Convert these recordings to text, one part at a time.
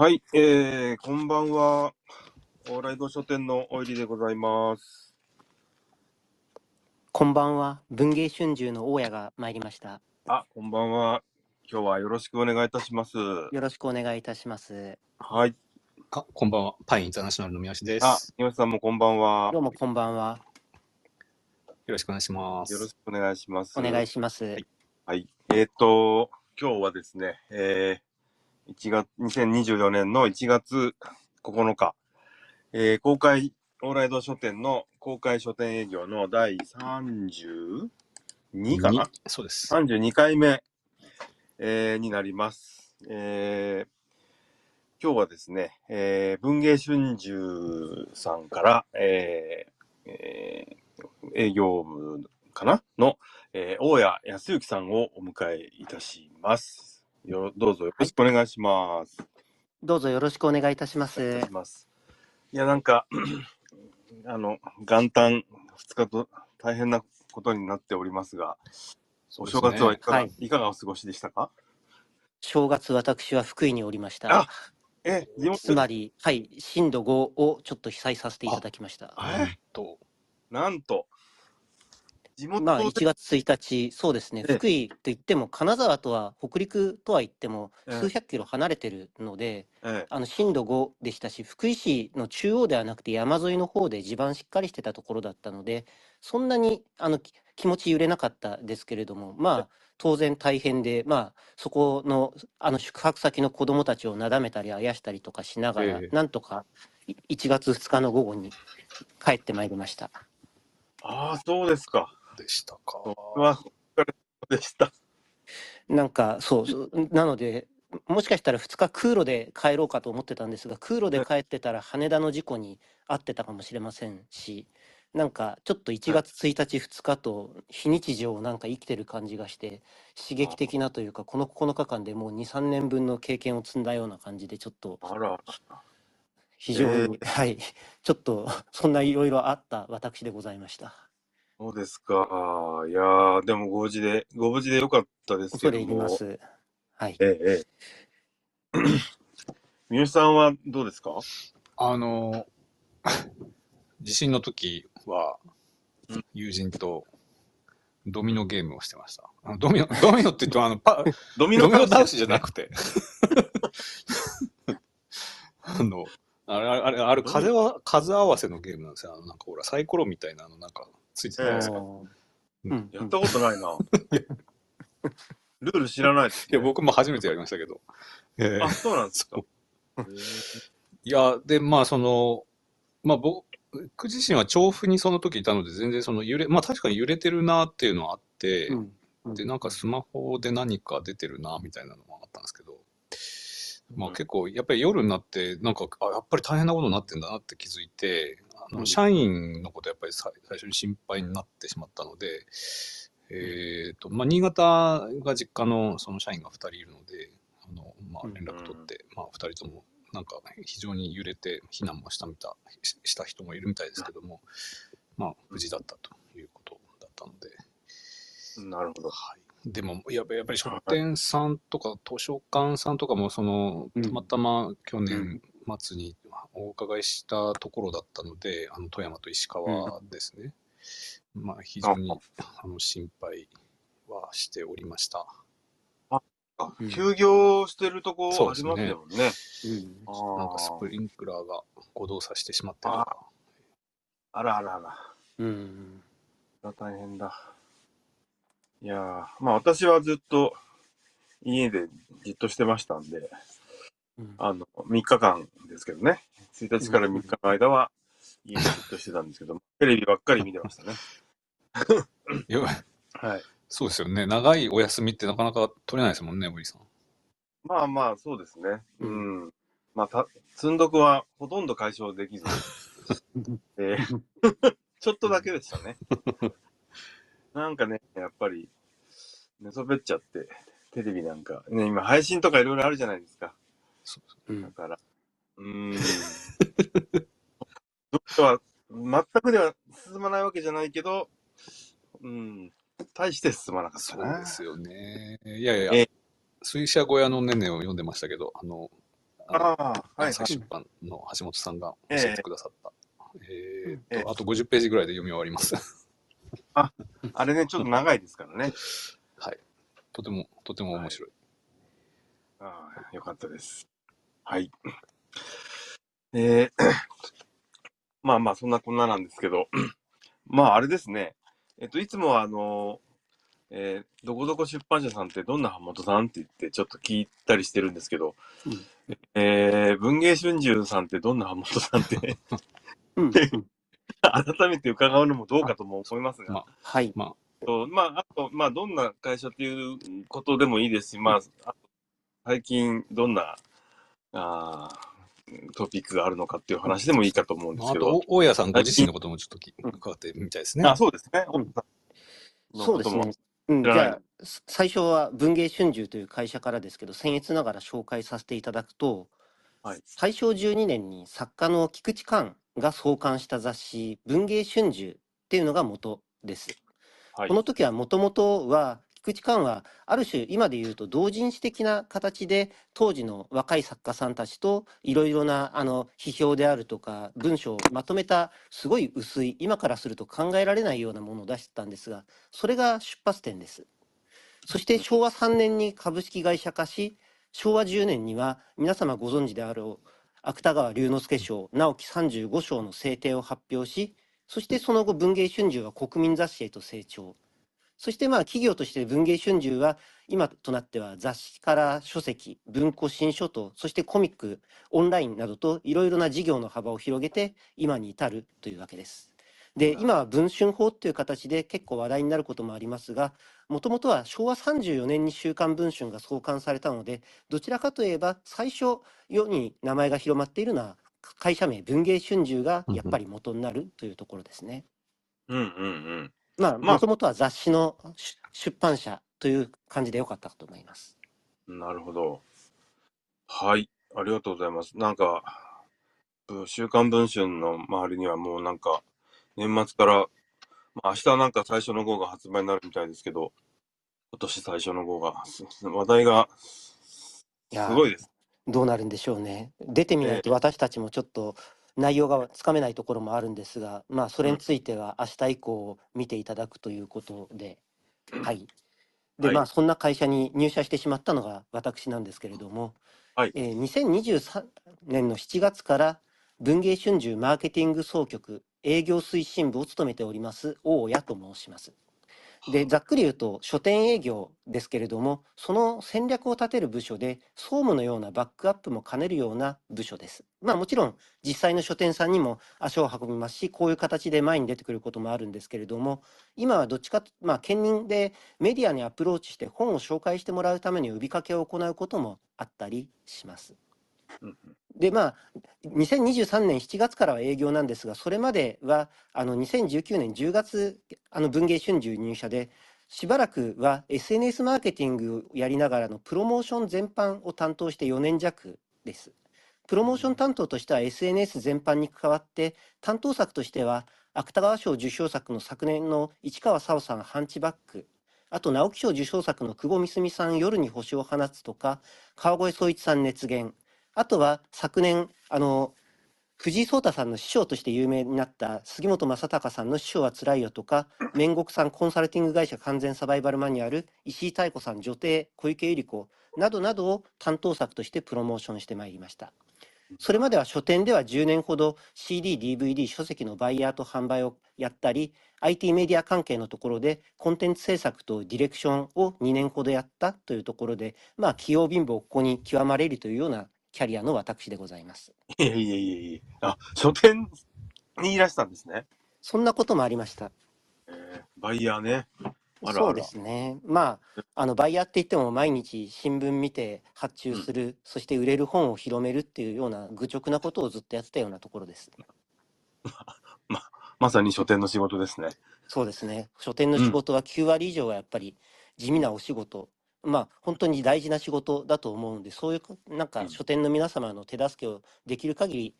はい、えー、こんばんは。オーライド書店のお入りでございます。こんばんは。文芸春秋の大家が参りました。あ、こんばんは。今日はよろしくお願いいたします。よろしくお願いいたします。はい。あ、こんばんは。パインインターナショナルの宮下です。あ、岩さんもこんばんは。よどうもこんばんは。よろしくお願いします。ろしくお願いします。お願いします。はいはい。えっ、と、今日はですね、えー、1月、2024年の1月9日、えー、公開、オーライド書店の公開書店営業の第32かな？にそうです。32回目、えーになります。えー今日はですね、えー文芸春秋さんから、えーえー営業部かな？の、えー大谷康之さんをお迎えいたします。よどうぞよろしくお願いします。どうぞよろしくお願いいたしまお願すいし。ます。いや、なんか、あの、元旦2日と大変なことになっておりますが、お正月はいかが、はいいかがお過ごしでしたか？正月私は福井におりましたあ。え、地元つまり、はい、震度5をちょっと被災させていただきました。え？と、なんと、地元まあ、で、1月1日、そうですね、ええ。福井といっても、金沢とは、北陸とは言っても、ええ。数百キロ離れてるので、ええ。あの震度5でしたし、福井市の中央ではなくて山沿いの方で地盤しっかりしてたところだったので、そんなにあのき気持ち揺れなかったですけれども、まあ、当然大変で、まあ、そこのあの宿泊先の子どもたちをなだめたりあやしたりとかしながら、ええ。なんとかい1月2日の午後に帰ってまいりました。ああ、そうですか。でしたか。は、でした。なんかそうそうなのでもしかしたら2日空路で帰ろうかと思ってたんですが空路で帰ってたら羽田の事故に遭ってたかもしれませんしなんかちょっと1月1日2日と非日常をなんか生きてる感じがして刺激的なというかこの9日間でもう23年分の経験を積んだような感じでちょっとあら、非常に、はいちょっとそんないろいろあった私でございました。そうですか。いやー、でもご無事で、ご無事でよかったですけ恐れども。入ります。はい。ええ、ええ。三好さんはどうですか？あの、地震の時はうん、友人とドミノゲームをしてました。あのドミノ、ドミノって言っても、あの、パ、ドミドミノ倒ししじゃなくて。あの、あれ、あれ、あれ、風は、数合わせのゲームなんですよ。あの、なんかほら、サイコロみたいな、あの、なんか、ついてないですか？うん。やったことないな。ルール知らないです、いや、僕も初めてやりましたけど。ええ。あ、そうなんですか。いや、で、まあ、その、まあ、僕自身は調布にその時いたので、全然その揺れ、まあ、確かに揺れてるなっていうのはあって、うん。で、なんかスマホで何か出てるな、みたいなのもあったんですけど、まあうん。結構、やっぱり夜になって、なんか、あ、やっぱり大変なことになってんだなって気づいて、あの、うん。社員のことやっぱりさ最初に心配になってしまったので、えっと、まあ、新潟が実家のその社員が2人いるので、あの、まあ、連絡取って、まあ、2人とも、なんか非常に揺れて避難もしたみたしした人もいるみたいですけども、まあ、無事だったということだったので、なるほど。はい、でもやっぱやっぱり書店さんとか図書館さんとかもそのうん。たまたま去年末にお伺いしたところだったので、あの富山と石川ですね、まあ非常にあの心配はしておりました。あうん。休業してるとこありますよね。うん。なんかスプリンクラーが誤動作してしまってるのか。あらあらあら。うん。大変だ。いやー、まあ私はずっと家でじっとしてましたんで、うんあの、3日間ですけどね。1日から3日の間は家でじっとしてたんですけど、テレビばっかり見てましたね。はい。そうですよね長いお休みってなかなか取れないですもんねおじさん。まあまあ、そうですね。う。うんまあ、た、積んどくはほとんど解消できず、えーちょっとだけでしたね。なんかね、やっぱり、寝そべっちゃって、テレビなんか、ね、今配信とかいろいろあるじゃないですか。そううんだから、うーん。どっかは、全くでは進まないわけじゃないけど、うん、大して進まなかったな。そうですよね。いやいやえ、水車小屋のねねを読んでましたけど、あの、あのああ、はい、朝日出版の橋本さんが教えてくださった。えーっええと、あと50ページぐらいで読み終わります。あれね、ちょっと長いですからね。はい。とても、とても面白い。ああ、よかったです。はい。えー、まあまあ、そんなこんななんですけど、まあ、あれですね。えっと、いつもは、あの、えーどこどこ出版社さんってどんな版元さんって言ってちょっと聞いたりしてるんですけど、うん。えー文芸春秋さんってどんな版元さんって 改めて伺うのもどうかとも思いますが、まはい。とまあ、あと、まあ、どんな会社っていうことでもいいですし、まあ、あと最近どんなあートピックがあるのかっていう話でもいいかと思うんですあと、けど。お大家さんご自身のこともちょっとき伺ってみたいですね。あ、そうですね。うんのそうですね。うん、じゃあ、す最初は文芸春秋という会社からですけど、僭越ながら紹介させていただくと、はい大正12年に作家の菊池寛が創刊した雑誌、文芸春秋っていうのが元です。はいこの時はもともとは菊池寛はある種今で言うと同人誌的な形で当時の若い作家さんたちといろいろなあの批評であるとか文章をまとめたすごい薄い今からすると考えられないようなものを出してたんですがそれが出発点です。そして昭和3年に株式会社化し昭和10年には皆様ご存知であろう芥川龍之介賞直木35賞の制定を発表しそしてその後文芸春秋は国民雑誌へと成長そしてまあ企業として文芸春秋は今となっては雑誌から書籍文庫新書とそしてコミックオンラインなどといろいろな事業の幅を広げて今に至るというわけです。で今は文春法という形で結構話題になることもありますがもともとは昭和34年に「週刊文春」が創刊されたのでどちらかといえば最初世に名前が広まっているのは会社名文芸春秋がやっぱり元になるというところですね。うんうんうん。まあ、まあもともとは雑誌の出出版社という感じでよかったかと思います。なるほど。はい。ありがとうございます。なんか、ぶ週刊文春の周りにはもうなんか、年末から、まあ、明日なんか最初の号が発売になるみたいですけど、今年最初の号が、す話題が、すごいです。どうなるんでしょうね。出てみないと私たちもちょっと内容がつかめないところもあるんですが、まあそれについては明日以降見ていただくということで、はい。で、はいまあそんな会社に入社してしまったのが私なんですけれども、はいえー2023年の7月から文芸春秋マーケティング総局営業推進部を務めております大谷と申します。でざっくり言うと書店営業ですけれどもその戦略を立てる部署で総務のようなバックアップも兼ねるような部署です。まあもちろん実際の書店さんにも足を運びますしこういう形で前に出てくることもあるんですけれども今はどっちかとまあ兼任でメディアにアプローチして本を紹介してもらうために呼びかけを行うこともあったりします。うんでまあ2023年7月からは営業なんですがそれまではあの2019年10月あの文芸春秋入社でしばらくは SNS マーケティングをやりながらのプロモーション全般を担当して4年弱です。プロモーション担当としては SNS 全般に関わって担当作としては芥川賞受賞作の昨年の市川沙央さん「ハンチバック」あと直木賞受賞作の久保みすみさん「夜に星を放つ」とか川越宗一さん「熱源」あとは昨年あの藤井聡太さんの師匠として有名になった杉本昌隆さんの「師匠はつらいよ」とか 煉獄さんコンサルティング会社完全サバイバルマニュアル石井妙子さん女帝小池百合子などなどを担当作としてプロモーションしてまいりました。それまでは書店では10年ほど CD、DVD、書籍のバイヤーと販売をやったり IT メディア関係のところでコンテンツ制作とディレクションを2年ほどやったというところでまあ器用貧乏ここに極まれるというようなキャリアの私でございます。いやいやいやいやあ、書店にいらしたんですね。そんなこともありました。えーバイヤーね。あらあらそうですね。まあ、あのバイヤーって言っても毎日新聞見て発注する、そして売れる本を広めるっていうような愚直なことをずっとやってたようなところです。まさに書店の仕事ですね。そうですね。書店の仕事は9割以上はやっぱり地味なお仕事。まあ本当に大事な仕事だと思うんで、そういうこなんかうん書店の皆様の手助けをできる限り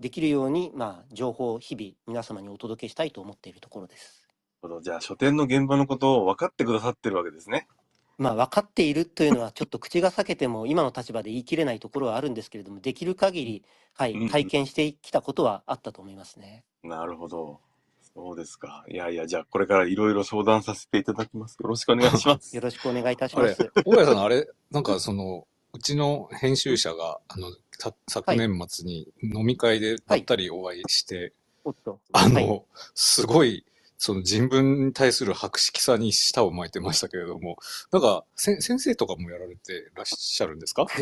できるように、まあ情報を日々皆様にお届けしたいと思っているところです。じゃあ書店の現場のことを分かってくださってるわけですね。まあ分かっているというのはちょっと口が裂けても今の立場で言い切れないところはあるんですけれどもできる限りはい体験してきたことはあったと思いますね。なるほど。そうですか。いやいや、じゃあこれからいろいろ相談させていただきます。よろしくお願いします。よろしくお願いいたしあれます。、大家さん、あれ、なんかその、うちの編集者が、あの、さ昨年末に飲み会でばったりお会いして、おっと。あの、はいすごい、その人文に対する博識さに舌を巻いてましたけれども、なんか、せ先生とかもやられてらっしゃるんですか？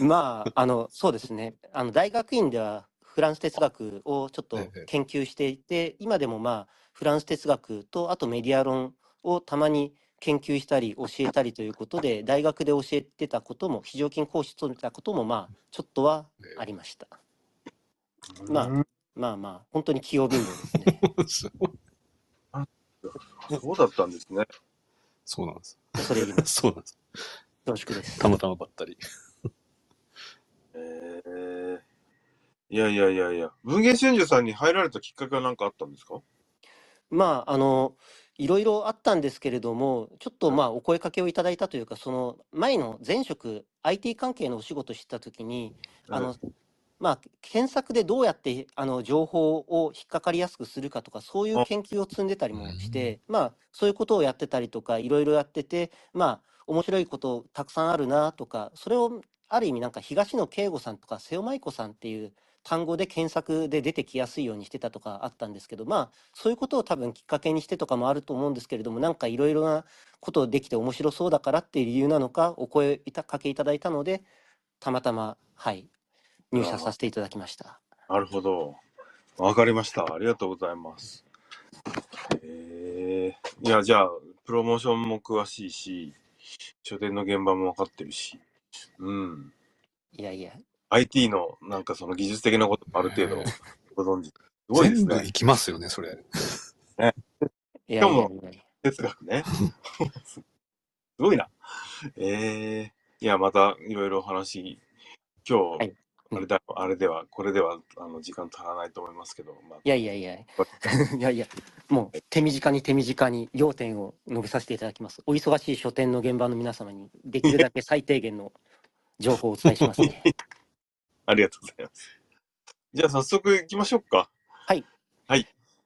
まあ、あの、そうですね。あの、大学院ではフランス哲学をちょっとええ研究していて、今でもまあ、フランス哲学と、あとメディア論をたまに研究したり教えたりということで、大学で教えてたことも、非常勤講師務めたことも、まあ、ちょっとはありました。まあうんまあまあ、本当に器用貧乏ですね。そうだったんですね。そうなんです。恐れ入ります。そうなんです。恐縮です。たまたまばったり。えー、いやいやいやいや、文芸春秋さんに入られたきっかけは何かあったんですか？まあ、あの、いろいろあったんですけれども、ちょっとまあ、お声かけをいただいたというか、その前の前職、IT 関係のお仕事してたときに、あの、まあ、検索でどうやってあの情報を引っかかりやすくするかとか、そういう研究を積んでたりもして、まあ、そういうことをやってたりとか、いろいろやってて、まあ、面白いことたくさんあるなとか、それをある意味なんか東野圭吾さんとか瀬尾舞子さんっていう単語で検索で出てきやすいようにしてたとかあったんですけど、まあ、そういうことを多分きっかけにしてとかもあると思うんですけれども、なんかいろいろなことできて面白そうだからっていう理由なのか、お声いたかけいただいたので、たまたま、はい、入社させていただきました。なるほど。わかりました。ありがとうございます。えー、いや、じゃあ、プロモーションも詳しいし、書店の現場も分かってるし、うん。いやいや、IT のなんかその技術的なこともある程度ご存知。すごいですね。全部いきますよね、それ。いやいやいやいや哲学ね。すごいな。えー、いや、またいろいろお話、今日、はいあれだ、あれでは、これでは、あの、時間足らないと思いますけど、まあ、いやいやいや、いやいや、もう手短に手短に要点を述べさせていただきます。お忙しい書店の現場の皆様に、できるだけ最低限の情報をお伝えしますね。ありがとうございます。じゃあ、早速行きましょうか。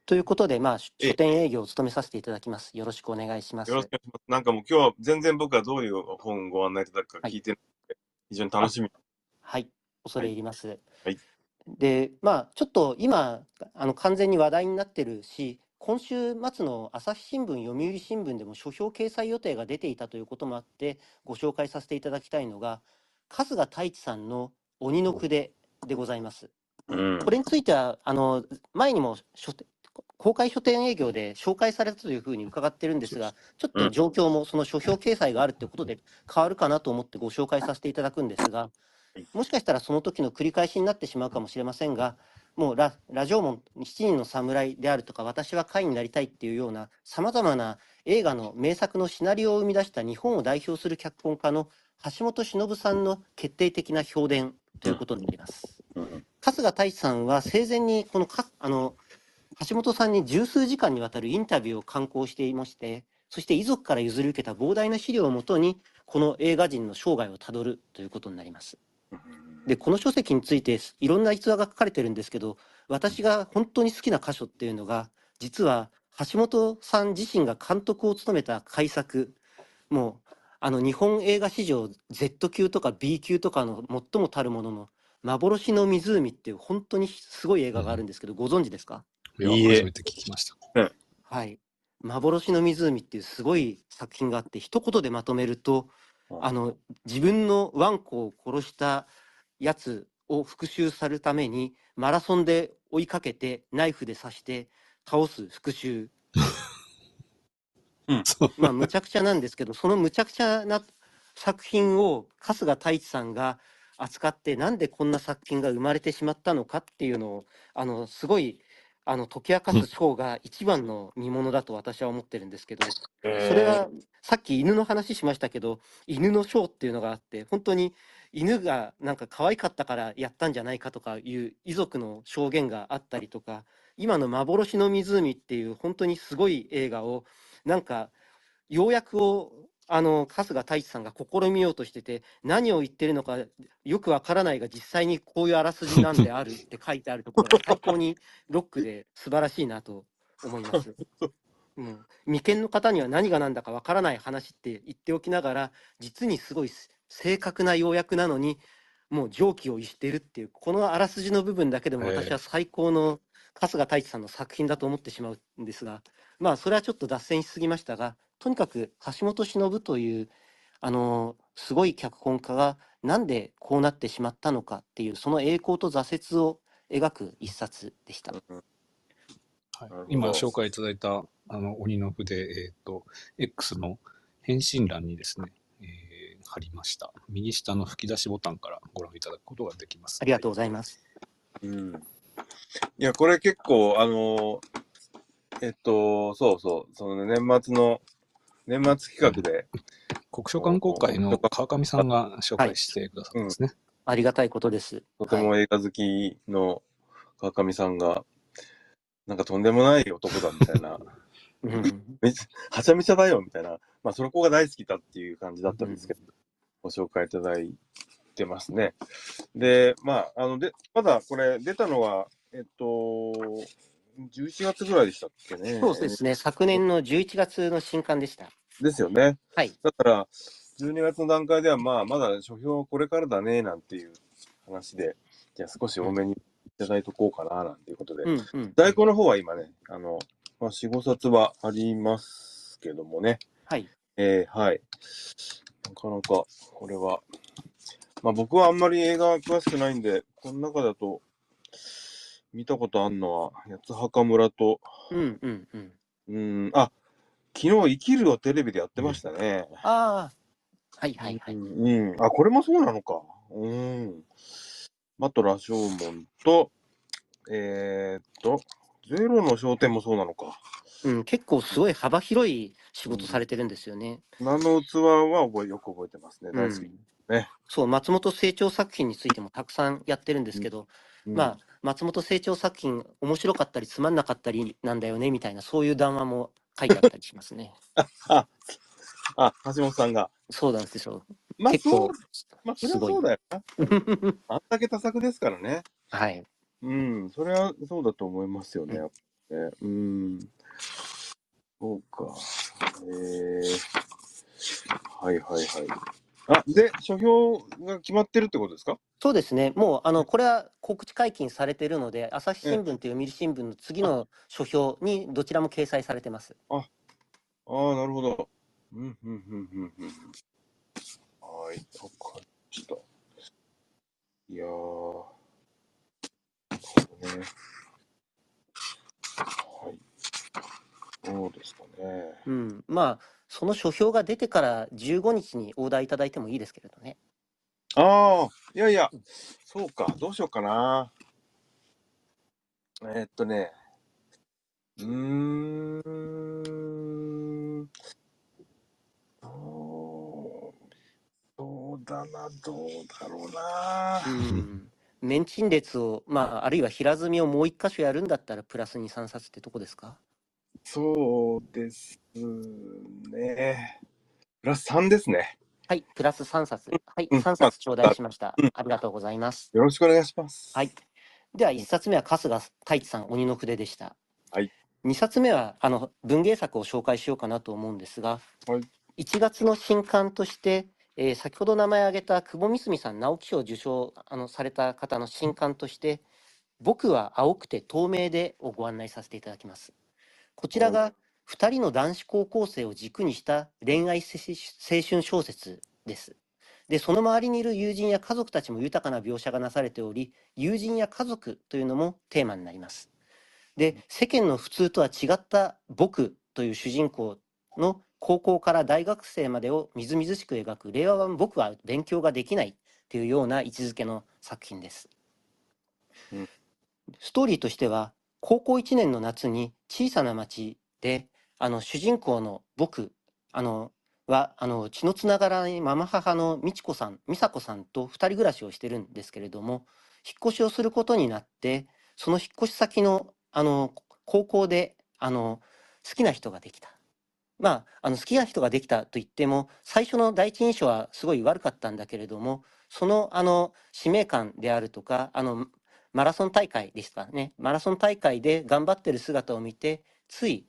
ということで、まあ、書店営業を務めさせていただきます。よろしくお願いしますよ。ろしくお願いします。なんかもう今日は全然僕はどういう本ご案内いただくか聞いてないので、非常に楽しみ。はい、恐れ入ります。はいで、まあ、ちょっと今、あの完全に話題になってるし、今週末の朝日新聞、読売新聞でも書評掲載予定が出ていたということもあって、ご紹介させていただきたいのが、春日太一さんの鬼の句ででございます。うん。これについては、あの前にも公開書店営業で紹介されたというふうに伺ってるんですが、ちょっと状況もその書評掲載があるということで変わるかなと思ってご紹介させていただくんですが、もしかしたらその時の繰り返しになってしまうかもしれませんが、もうララジオも七人の侍であるとか、私は会になりたいっていうような、さまざまな映画の名作のシナリオを生み出した日本を代表する脚本家の橋本忍さんの決定的な評伝ということになります。うん春日太一さんは生前にこのかあの橋本さんに十数時間にわたるインタビューを刊行していましてそして遺族から譲り受けた膨大な資料をもとにこの映画人の生涯をたどるということになります。でこの書籍についていろんな逸話が書かれてるんですけど私が本当に好きな箇所っていうのが実は橋本さん自身が監督を務めた改作もうあの日本映画史上 Z 級とか B 級とかの最もたるものの幻の湖っていう本当にすごい映画があるんですけど、ご存知ですか？いや、いいえ初めて聞きました。はい。幻の湖っていうすごい作品があって、一言でまとめると、うんあの、自分のワンコを殺したやつを復讐されるために、マラソンで追いかけて、ナイフで刺して、倒す復讐。そう。まあ、むちゃくちゃなんですけど、そのむちゃくちゃな作品を春日太一さんが扱って、なんでこんな作品が生まれてしまったのかっていうのを、あの、すごい、あの、解き明かす章が一番の見ものだと私は思ってるんですけど、それは、さっき犬の話しましたけど、犬の章っていうのがあって、本当に犬がなんか可愛かったからやったんじゃないかとかいう遺族の証言があったりとか、今の幻の湖っていう本当にすごい映画を、なんか要約をあの春日太一さんが試みようとしてて何を言ってるのかよくわからないが実際にこういうあらすじなんであるって 書いてあるところが最高にロックで素晴らしいなと思います。うん、未見の方には何が何だかわからない話って言っておきながら実にすごいす正確な要約なのにもう常軌を逸しているっていうこのあらすじの部分だけでもええ私は最高の春日太一さんの作品だと思ってしまうんですがまあそれはちょっと脱線しすぎましたがとにかく橋本忍というあのすごい脚本家がなんでこうなってしまったのかっていうその栄光と挫折を描く一冊でした。はい今紹介いただいたあの鬼の筆、えっ、と、X の返信欄にですね、えー貼りました。右下の吹き出しボタンからご覧いただくことができます。ありがとうございます。うん。いや、これ結構、あのーえっと、そうそう、そのね年末の、年末企画で、国書観光会の川上さんが紹介してくださったんですね。ありがたいことです。とても映画好きの川上さんが、なんかとんでもない男だみたいな、うんはちゃめちゃだよみたいな、まあ、その子が大好きだっていう感じだったんですけど、ご紹介いただいてますね。で、まあ、あの、で、まだこれ出たのは、えっと、11月ぐらいでしたっけね。そうですね、昨年の11月の新刊でした。ですよね。はい。だから、12月の段階では、まあ、まだ書評これからだね、なんていう話で、じゃあ少し多めにいただいとこうかな、なんていうことで。うんうん。在庫の方は今ね、あの、まあ、4、5冊はありますけどもね。はい。えーはい。なかなか、これは。まあ僕はあんまり映画詳しくないんで、この中だと、見たことあんのは、八つ墓村と、うんうんうん。うん、あ、昨日生きるをテレビでやってましたね。ああ。はいはいはい。うん、うんあ、これもそうなのか。うん。マトラ正門と、えー、っと、ゼロの商店もそうなのか。うん、結構すごい幅広い仕事されてるんですよね。名の器は覚えよく覚えてますね。大好き。うんねそう、松本清張作品についてもたくさんやってるんですけど、うんまあ、松本清張作品、面白かったりつまんなかったりなんだよねみたいな、そういう談話も書いてあったりしますね。あ、あ、橋本さんが。そうなんですよ。まあ、結構まあ、それはすごいそうだよな。あんだけ多作ですからね。はい。うん、それはそうだと思いますよね。やっぱねうん。そうか。えー、はいはいはい。あ、で、書評が決まってるってことですか？そうですね。もう、あの、これは告知解禁されてるので、朝日新聞と読売新聞の次の書評にどちらも掲載されてます。ああ、なるほど。うん、うん、うん、うん、うん。はい、わかりました。いやー、なるほどね。はい。そうですかね。うん。まあ、その書評が出てから15日にオーダーいただいてもいいですけれどね。ああ、いやいや、そうか、どうしようかな。えーっとね、うーん、そうだな、どうだろうな。うん。メンチン列を、まあ、あるいは平積みをもう一箇所やるんだったら、プラス2、3冊ってとこですか？そうですね。プラス3ですね。はい、プラス3冊。はい、うん3冊頂戴しましたうん。ありがとうございます。よろしくお願いします。はい。では、1冊目は春日太一さん、鬼の筆でした。はい。2冊目は、あの、文芸作を紹介しようかなと思うんですが、はい1月の新刊として、えー先ほど名前挙げた久保美澄さん、直木賞受賞あのされた方の新刊として、僕は青くて透明でをご案内させていただきます。こちらが2人の男子高校生を軸にした恋愛青春小説です。で、その周りにいる友人や家族たちも豊かな描写がなされており、友人や家族というのもテーマになります。で、世間の普通とは違った僕という主人公の高校から大学生までをみずみずしく描く令和版僕は勉強ができないというような位置づけの作品です。うんストーリーとしては高校1年の夏に小さな町であの主人公の僕あのはあの血のつながらないママ母の美智子さん美佐子さんと2人暮らしをしてるんですけれども引っ越しをすることになってその引っ越し先のあの高校であの好きな人ができた。まあ、あの好きな人ができたと言っても最初の第一印象はすごい悪かったんだけれどもそのあの使命感であるとかあのマラソン大会でしたね。マラソン大会で頑張ってる姿を見てつい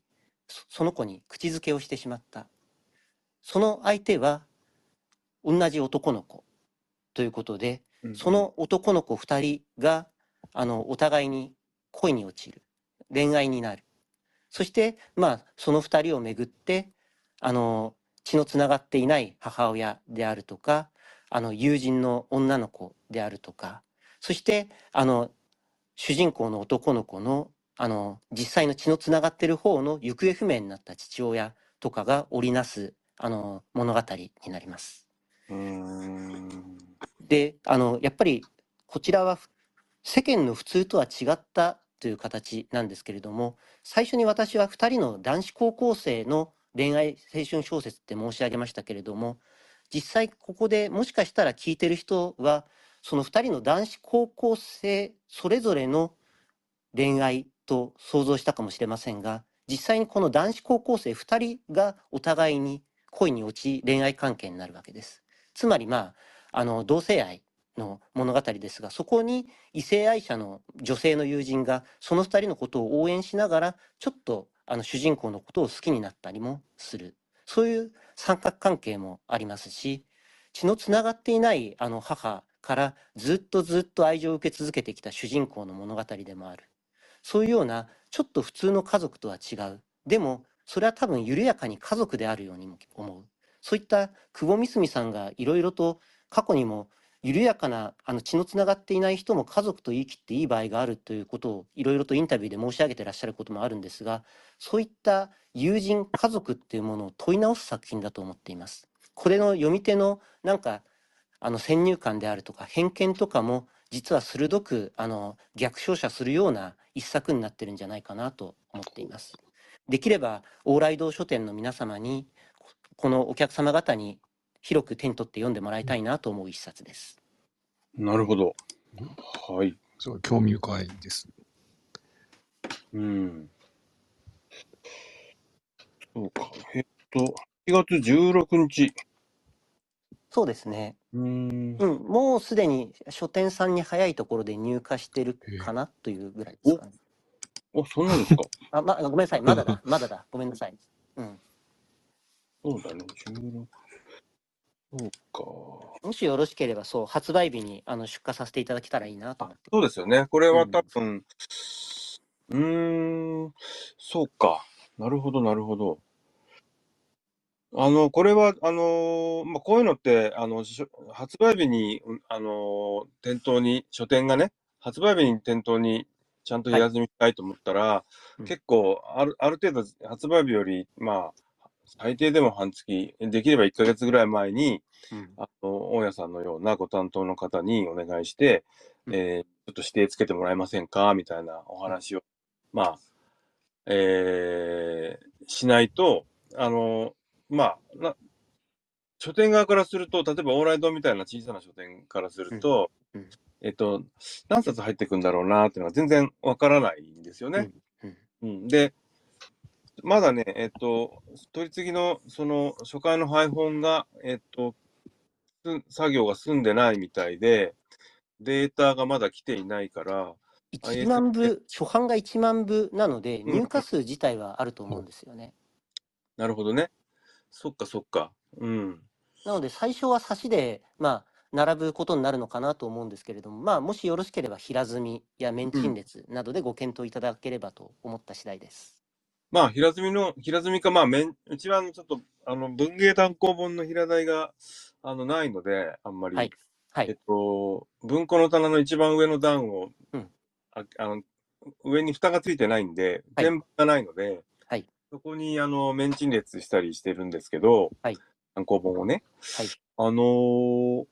そその子に口づけをしてしまった。その相手は同じ男の子ということでその男の子2人があのお互いに恋に落ちる。恋愛になる。そしてまあその2人をめぐってあの血のつながっていない母親であるとかあの友人の女の子であるとかそしてあの主人公の男の子のあの実際の血のつながってる方の行方不明になった父親とかが織りなすあの物語になります。うーん。であのやっぱりこちらはふ世間の普通とは違ったという形なんですけれども最初に私は2人の男子高校生の恋愛青春小説って申し上げましたけれども実際ここでもしかしたら聞いてる人はその2人の男子高校生それぞれの恋愛と想像したかもしれませんが実際にこの男子高校生2人がお互いに恋に落ち恋愛関係になるわけです。つまりまああの同性愛の物語ですがそこに異性愛者の女性の友人がその2人のことを応援しながらちょっとあの主人公のことを好きになったりもするそういう三角関係もありますし血のつながっていないあの母からずっとずっと愛情を受け続けてきた主人公の物語でもある。そういうようなちょっと普通の家族とは違う。でもそれは多分緩やかに家族であるようにも思う。そういった久保みすみさんがいろいろと過去にも緩やかなあの血のつながっていない人も家族と言い切っていい場合があるということをいろいろとインタビューで申し上げてらっしゃることもあるんですがそういった友人家族っていうものを問い直す作品だと思っています。これの読み手のなんかあの先入観であるとか偏見とかも実は鋭くあの逆照射するような一作になってるんじゃないかなと思っています。できれば往来堂書店の皆様にここのお客様方に広く手に取って読んでもらいたいなと思う一冊です。なるほど。はい。すごい興味深いです。うん。そうか。えっと、7月16日。そうですね。うーん。うん、もうすでに書店さんに早いところで入荷してるかな？というぐらいですかね。あ、そんなんですか？あ、ま、ごめんなさい。まだだ。まだだ。ごめんなさい。うん。そうだね。16。そうか。もしよろしければ、そう、発売日にあの出荷させていただけたらいいなと思って。そうですよね。これは多分、うーん、そうか。なるほど、なるほど。あの、これは、あのまあ、こういうのって、あの、しょ発売日に、うんあの店頭に、書店がね、発売日に店頭にちゃんと平積みしたいと思ったら、うん。結構、ある、ある程度、発売日より、まあ、最低でも半月、できれば1ヶ月ぐらい前に、うん。あの、大家さんのようなご担当の方にお願いして、うん。えーちょっと指定つけてもらえませんか？みたいなお話を、まあ、えーしないと、あの、まあ、な、書店側からすると、例えば往来堂みたいな小さな書店からすると、うん。うん。えっと、何冊入ってくんだろうなっていうのが全然わからないんですよね。うん。うん、で、まだね、えっと、取り次ぎの、その、初回の配本が、えっと、す作業が済んでないみたいで、データがまだ来ていないから、1万部、初版が1万部なので、うん。入荷数自体はあると思うんですよね。なるほどね。そっかそっか。うん。なので、最初は差しで、まあ、並ぶことになるのかなと思うんですけれども、まあ、もしよろしければ平積みや面陳列などでご検討いただければと思った次第です。まあ、平積みの、平積みか、まあ、面、うちはちょっと、あの、文芸単行本の平台が、あの、ないので、あんまり。はいはえっい。と、文庫の棚の一番上の段を、うんああの上に蓋がついてないんで、はい天板がないので、はいそこにあの面陳列したりしてるんですけど、はい単行本をね。はいあのー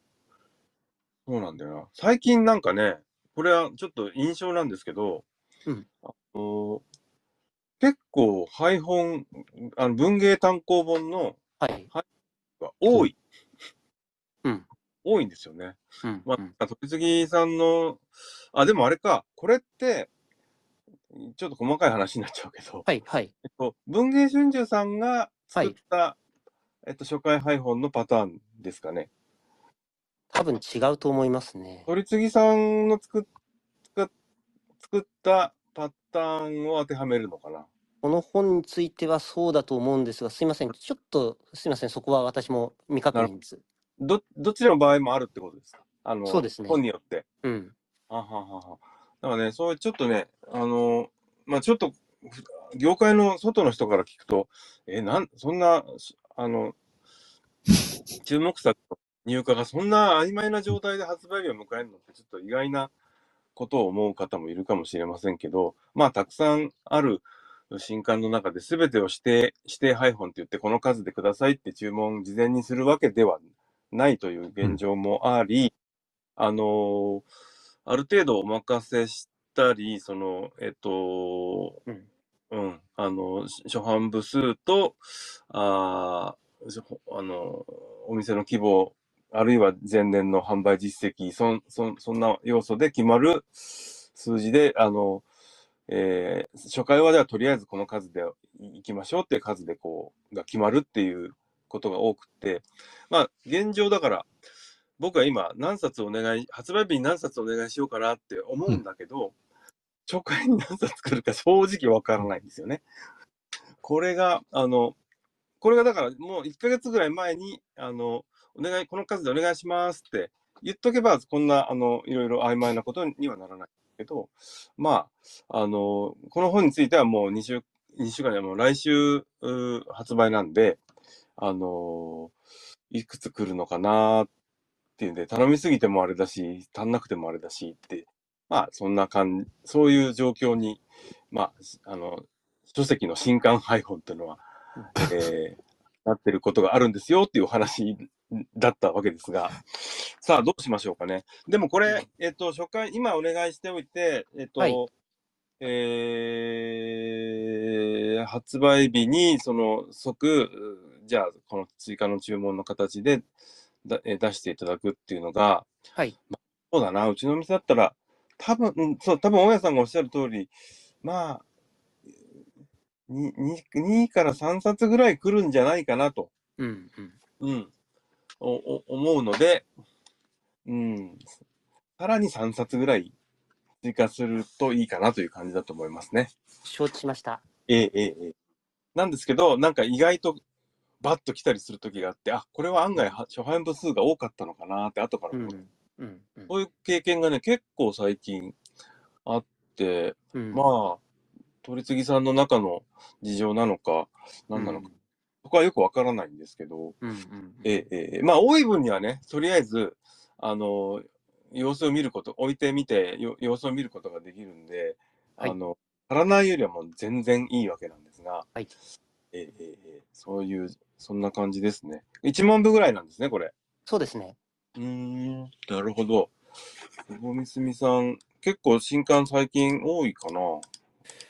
そうなんだよな。最近なんかね、これはちょっと印象なんですけど、うんあのー結構配本、あの文芸単行本のはい。が多い。うん。多いんですよね。うん。まうんあ、時次さんの、あ、でもあれか、これって、ちょっと細かい話になっちゃうけど、はい。はい。えっと、文芸春秋さんが作った、えっと、初回配本のパターンですかね。多分違うと思いますね。取次さんの作っ作作ったパターンを当てはめるのかな。この本についてはそうだと思うんですが、すいません。ちょっと、すいません。そこは私も未確認です。どどちらの場合もあるってことですか？あのそうですね本によって。うん。あははは。だからね、そういうちょっとね、あの、まあちょっと、業界の外の人から聞くと、え、なん、そんな、あの、注目作入荷がそんな曖昧な状態で発売日を迎えるのって、ちょっと意外なことを思う方もいるかもしれませんけど、まあ、たくさんある新刊の中で全てを指定、指定配本って言って、この数でくださいって注文事前にするわけではないという現状もあり、あのある程度お任せしたり、その、えっと、うん。うん、あの、し初版部数と、ああの、お店の規模、あるいは前年の販売実績、そん、そん、そんな要素で決まる数字で、あの、えー初回はではとりあえずこの数でいきましょうっていう数でこう、が決まるっていうことが多くて、まあ、現状だから、僕は今何冊お願い、発売日に何冊お願いしようかなって思うんだけど、初回に何冊作るか正直わからないんですよね。これが、あの、これがだからもう1ヶ月ぐらい前に、あの、お願い、この数でお願いしますって言っとけば、こんな、あの、いろいろ曖昧なことにはならないけど、まあ、あの、この本についてはもう2週、2週間でもう来週発売なんで、あの、いくつ来るのかなっていうんで、頼みすぎてもあれだし、足んなくてもあれだしって、まあ、そんな感じ、そういう状況に、まあ、あの、書籍の新刊配本っていうのは、えーなってることがあるんですよっていうお話だったわけですが、さあ、どうしましょうかね。でもこれ、えっと、初回、今お願いしておいて、えっと、はい。えー発売日に、その、即、じゃあ、この追加の注文の形でだえー出していただくっていうのが、はい。そうだな、うちの店だったら、多分、うんそう、多分大家さんがおっしゃる通り、まあ、2, 2から3冊ぐらい来るんじゃないかなと、うんうん。うん、おお思うので、うん、さらに3冊ぐらい追加するといいかなという感じだと思いますね。承知しました。ええええええなんですけど、なんか意外とバッと来たりする時があって、あ、これは案外は初版部数が多かったのかなって後から思う、うん。うん。うんそういう経験がね、結構最近あって、うん。まあ、取次さんの中の事情なのか、何なのか、うんそこはよくわからないんですけど、うんうん。ええええまあ、多い分にはね、とりあえず、あの、様子を見ること、置いてみて、よ様子を見ることができるんで、はいあの、足らないよりはもう全然いいわけなんですが、はいええそういう、そんな感じですね。1万部ぐらいなんですね、これ。そうですね。うーん、なるほど。久保みすみさん、結構新刊最近多いかな。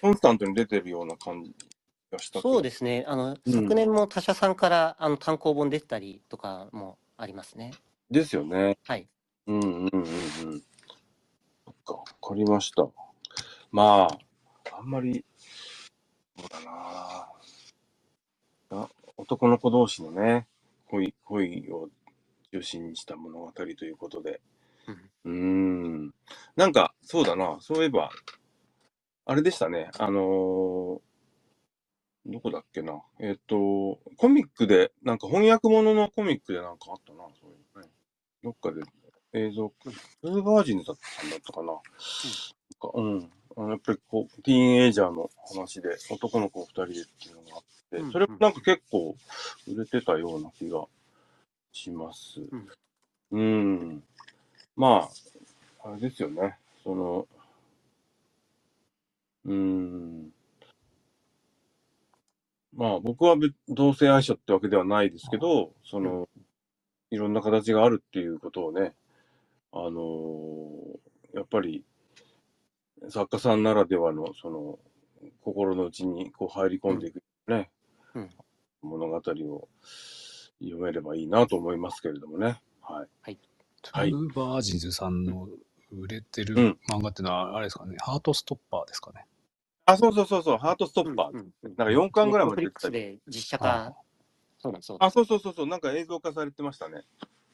コンスタントに出てるような感じがしたそうですね。あの、うん昨年も他社さんからあの単行本出てたりとかもありますね。ですよね。はい。うんうんうんうん。そっか、わかりました。まあ、あんまり、そうだなあ男の子同士のね、恋、恋を中心にした物語ということで。うーん。なんか、そうだな、そういえば、あれでしたね、あのーどこだっけな。えっ、と、コミックで、なんか翻訳物のコミックでなんかあったな、そういうのね。どっかで映像、ツーバージンだったんだったかな。うん。あのやっぱりこう、ティーンエイジャーの話で、男の子二人でっていうのがあって、うんそれもなんか結構売れてたような気がします。うん。まあ、あれですよね。その、うん。まあ僕は別同性愛者ってわけではないですけど、その、いろんな形があるっていうことをね、あのーやっぱり作家さんならではのその心の内にこう入り込んでいくね、うん物語を読めればいいなと思いますけれどもね。はい。はいトゥーバージンズさんの売れてるうん漫画っていうのは、あれですかね、ハートストッパーですかね。あ、そうそうそうそう、ハートストッパー。うんうんうんなんか4巻ぐらいまで出てたり。で実写化そうだそうあ、そうそうそうそう、なんか映像化されてましたね。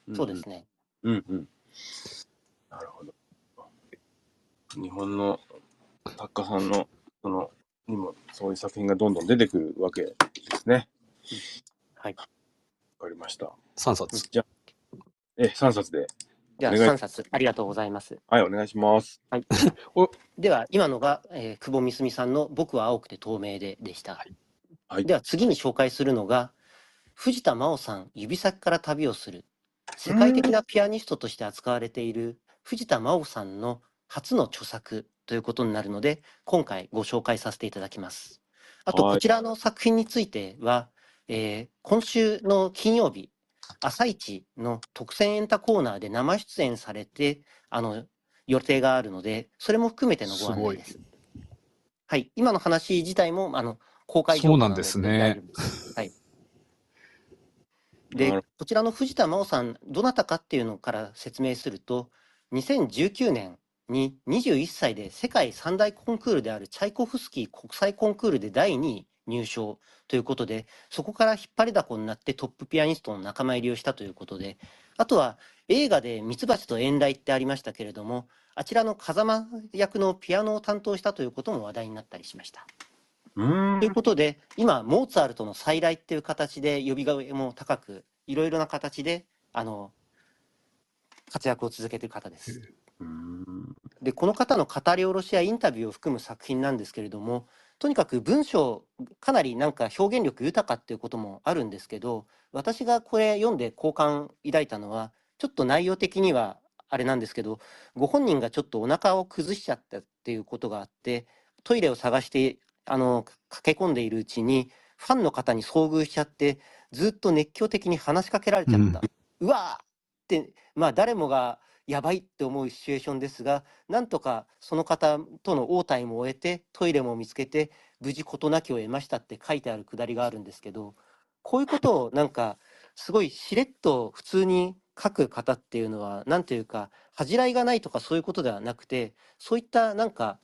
だそうですね。うんうん。なるほど。日本の作家さんの、その、にもそういう作品がどんどん出てくるわけですね。はい。わかりました。3冊。じゃあ、え、3冊で。じゃあお願い3冊ありがとうございます。はい、お願いします。では今のが、えー久保みすみさんの「僕は青くて透明で」でした。はいはいでは次に紹介するのが藤田真央さん「指先から旅をする」世界的なピアニストとして扱われている藤田真央さんの初の著作ということになるので今回ご紹介させていただきます。あとはいこちらの作品については、えー今週の金曜日朝一の特選エンタコーナーで生出演されてあの予定があるので、それも含めてのご案内です。はい、今の話自体もあの公開そうなんですね。はい。でこちらの藤田真央さん、どなたかっていうのから説明すると、2019年に21歳で世界三大コンクールであるチャイコフスキー国際コンクールで第2位入賞ということで、そこから引っ張りだこになってトップピアニストの仲間入りをしたということで、あとは映画でミツバチと遠雷ってありましたけれども、あちらの風間役のピアノを担当したということも話題になったりしました。ということで、今、モーツァルトの再来っていう形で呼び声も高く、いろいろな形で、あの、活躍を続けている方です。うーんで、この方の語り下ろしやインタビューを含む作品なんですけれども、とにかく文章、かなりなんか表現力豊かっていうこともあるんですけど、私がこれ読んで好感抱いたのは、ちょっと内容的にはあれなんですけど、ご本人がちょっとお腹を崩しちゃったっていうことがあって、トイレを探して、あの、駆け込んでいるうちに、ファンの方に遭遇しちゃって、ずっと熱狂的に話しかけられちゃった。うわーって、まあ誰もがやばいって思うシチュエーションですが、なんとかその方との応対も終えて、トイレも見つけて、無事事なきを得ましたって書いてあるくだりがあるんですけど、こういうことをなんか、すごいしれっと普通に書く方っていうのは、なんていうか、恥じらいがないとかそういうことではなくて、そういったなんか、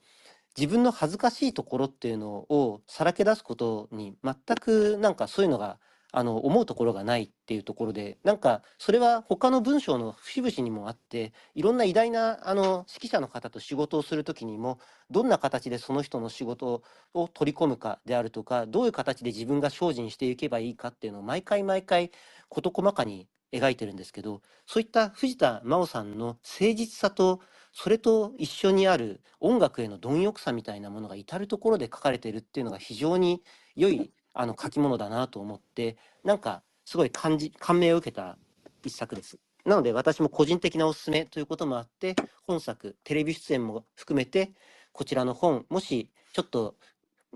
自分の恥ずかしいところっていうのをさらけ出すことに全くなんかそういうのがあの思うところがないっていうところでなんかそれは他の文章の節々にもあっていろんな偉大なあの指揮者の方と仕事をする時にもどんな形でその人の仕事を取り込むかであるとかどういう形で自分が精進していけばいいかっていうのを毎回毎回事細かに描いてるんですけどそういった藤田真央さんの誠実さとそれと一緒にある音楽への貪欲さみたいなものが至る所で書かれているっていうのが非常に良いあの書き物だなと思ってなんかすごい感じ感銘を受けた一作です。なので私も個人的なおすすめということもあって本作テレビ出演も含めてこちらの本もしちょっと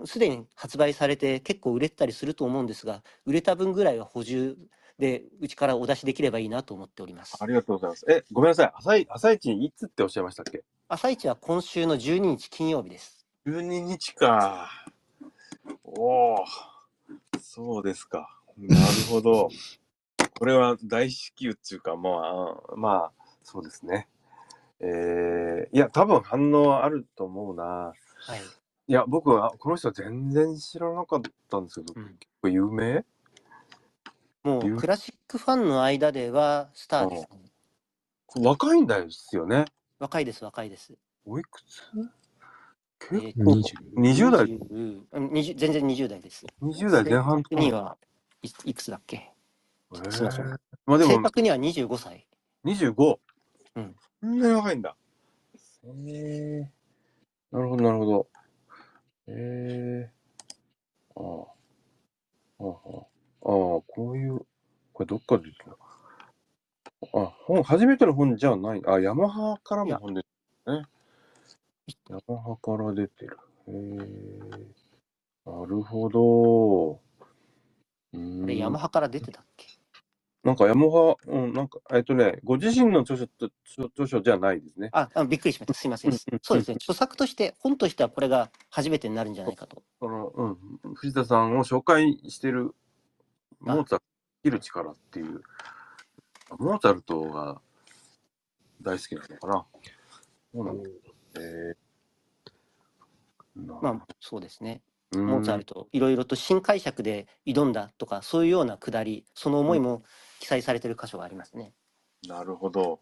すでに発売されて結構売れてたりすると思うんですが売れた分ぐらいは補充でうちからお出しできればいいなと思っておりますあ。りがとうございます。え、ごめんなさい。朝い朝一にいつっておっしゃいましたっけ？朝一は今週の12日金曜日です。?12 日か。おお、そうですか。なるほど。これは大至急っていうか、まあ、まあ、そうですね。えー、いや、多分反応あると思うな。はい。いや、僕はこの人全然知らなかったんですけど、うん結構有名？もうクラシックファンの間ではスターです、ね。若いんですよね。若いです、若いです。おいくつ？え結構、20代、20うん20全然20代です。20代前半にはいいくつだっけ？えーすいませんまあでも、正確には25歳。25。うん。そんなに若いんだ。へえなるほど、なるほど。ええああ。ああ、ああ、こういう、これどっから出てるの？あ、本、初めての本じゃない。あ、ヤマハからも本出てるね。ヤマハから出てる。へえなるほど。で、ヤマハから出てたっけ？なんかヤマハ、うん、なんか、えっとね、ご自身の著書と著著書じゃないですね。ああ、びっくりしました。すいませんそうですね。著作として、本としてはこれが初めてになるんじゃないかと。その、うん、藤田さんを紹介してるモーツァルト、生きる力っていう、モーツァルトが大好きなのかな。そうなんだ。えー、なまあ、そうですね。モーツァルトいろいろと新解釈で挑んだとかそういうようなくだりその思いも記載されてる箇所がありますね。なるほど。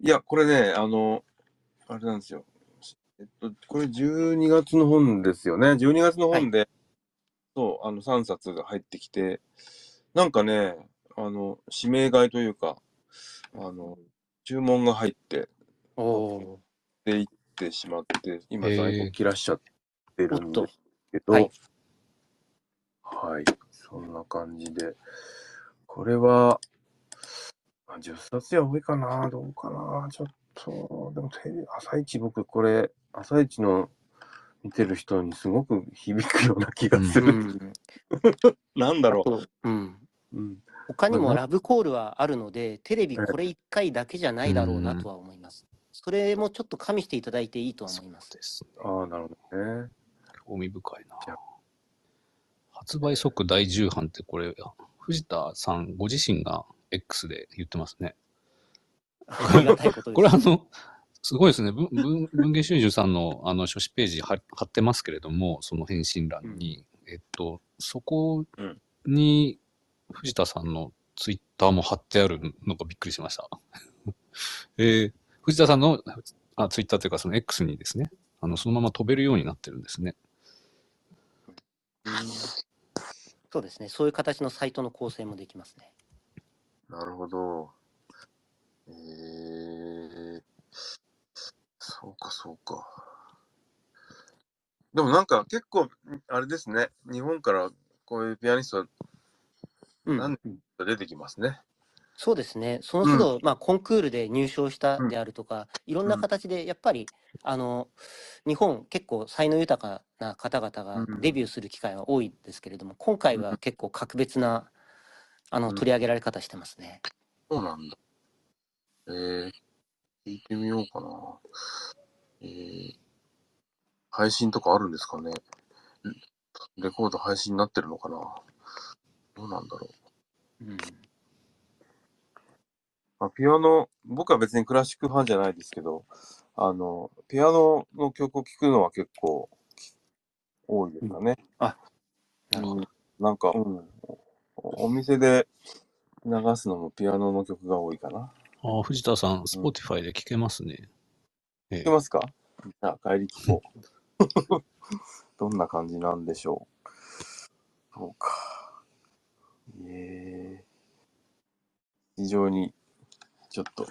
いや、これね、あの、あれなんですよ。えっと、これ12月の本ですよね。12月の本で、そう、あの3冊が入ってきて、なんかね、あの、指名買いというか、あの、注文が入って、おおで行ってしまって、今在庫切らしちゃってるんですけど、はいはい、そんな感じで、これは、まあ、10冊は多いかな、どうかな、ちょっと、でもテレビ、朝一僕、これ、朝一の見てる人にすごく響くような気がすうる。ん、なんだろあと、うん、う。うん、他にもまあラブコールはあるのでテレビええこれ1回だけじゃないだろうなとは思います。それもちょっと加味していただいていいとは思います。です。ああ、なるほどね。興味深いな。発売即第10版ってこれ、藤田さんご自身が X で言ってますね。ありがたいことです。これあの、すごいですね。文文文芸春秋さんのあの書誌ページ貼貼ってますけれども、その返信欄に、えっと、そこうんに藤田さんのツイッターも貼ってあるのがびっくりしました。えー藤田さんのあツイッターというかその X にですね、あのそのまま飛べるようになってるんですね。そうですね。そういう形のサイトの構成もできますね。なるほど。えー、そうか、そうか。でもなんか結構、あれですね。日本からこういうピアニストうんなんが出てきますね。そうですね。その都度、まあ、コンクールで入賞したであるとか、いろんな形で、やっぱり、あの、日本、結構才能豊かな方々がうんデビューする機会は多いですけれども、今回は結構格別な、あの、うん取り上げられ方してますね。そうなんだ。えー、聞いてみようかな。えー、配信とかあるんですかねレコード配信になってるのかなどうなんだろう。うん。まあ、ピアノ、僕は別にクラシックファンじゃないですけど、あの、ピアノの曲を聴くのは結構多いですかね。なるほど。うんなんか、うん、おお店で流すのもピアノの曲が多いかな。あ藤田さん、Spotify で聞けますね。え聞けますか？じゃあ帰り聞こう。どんな感じなんでしょう。そうか。ええ非常に、ちょっと、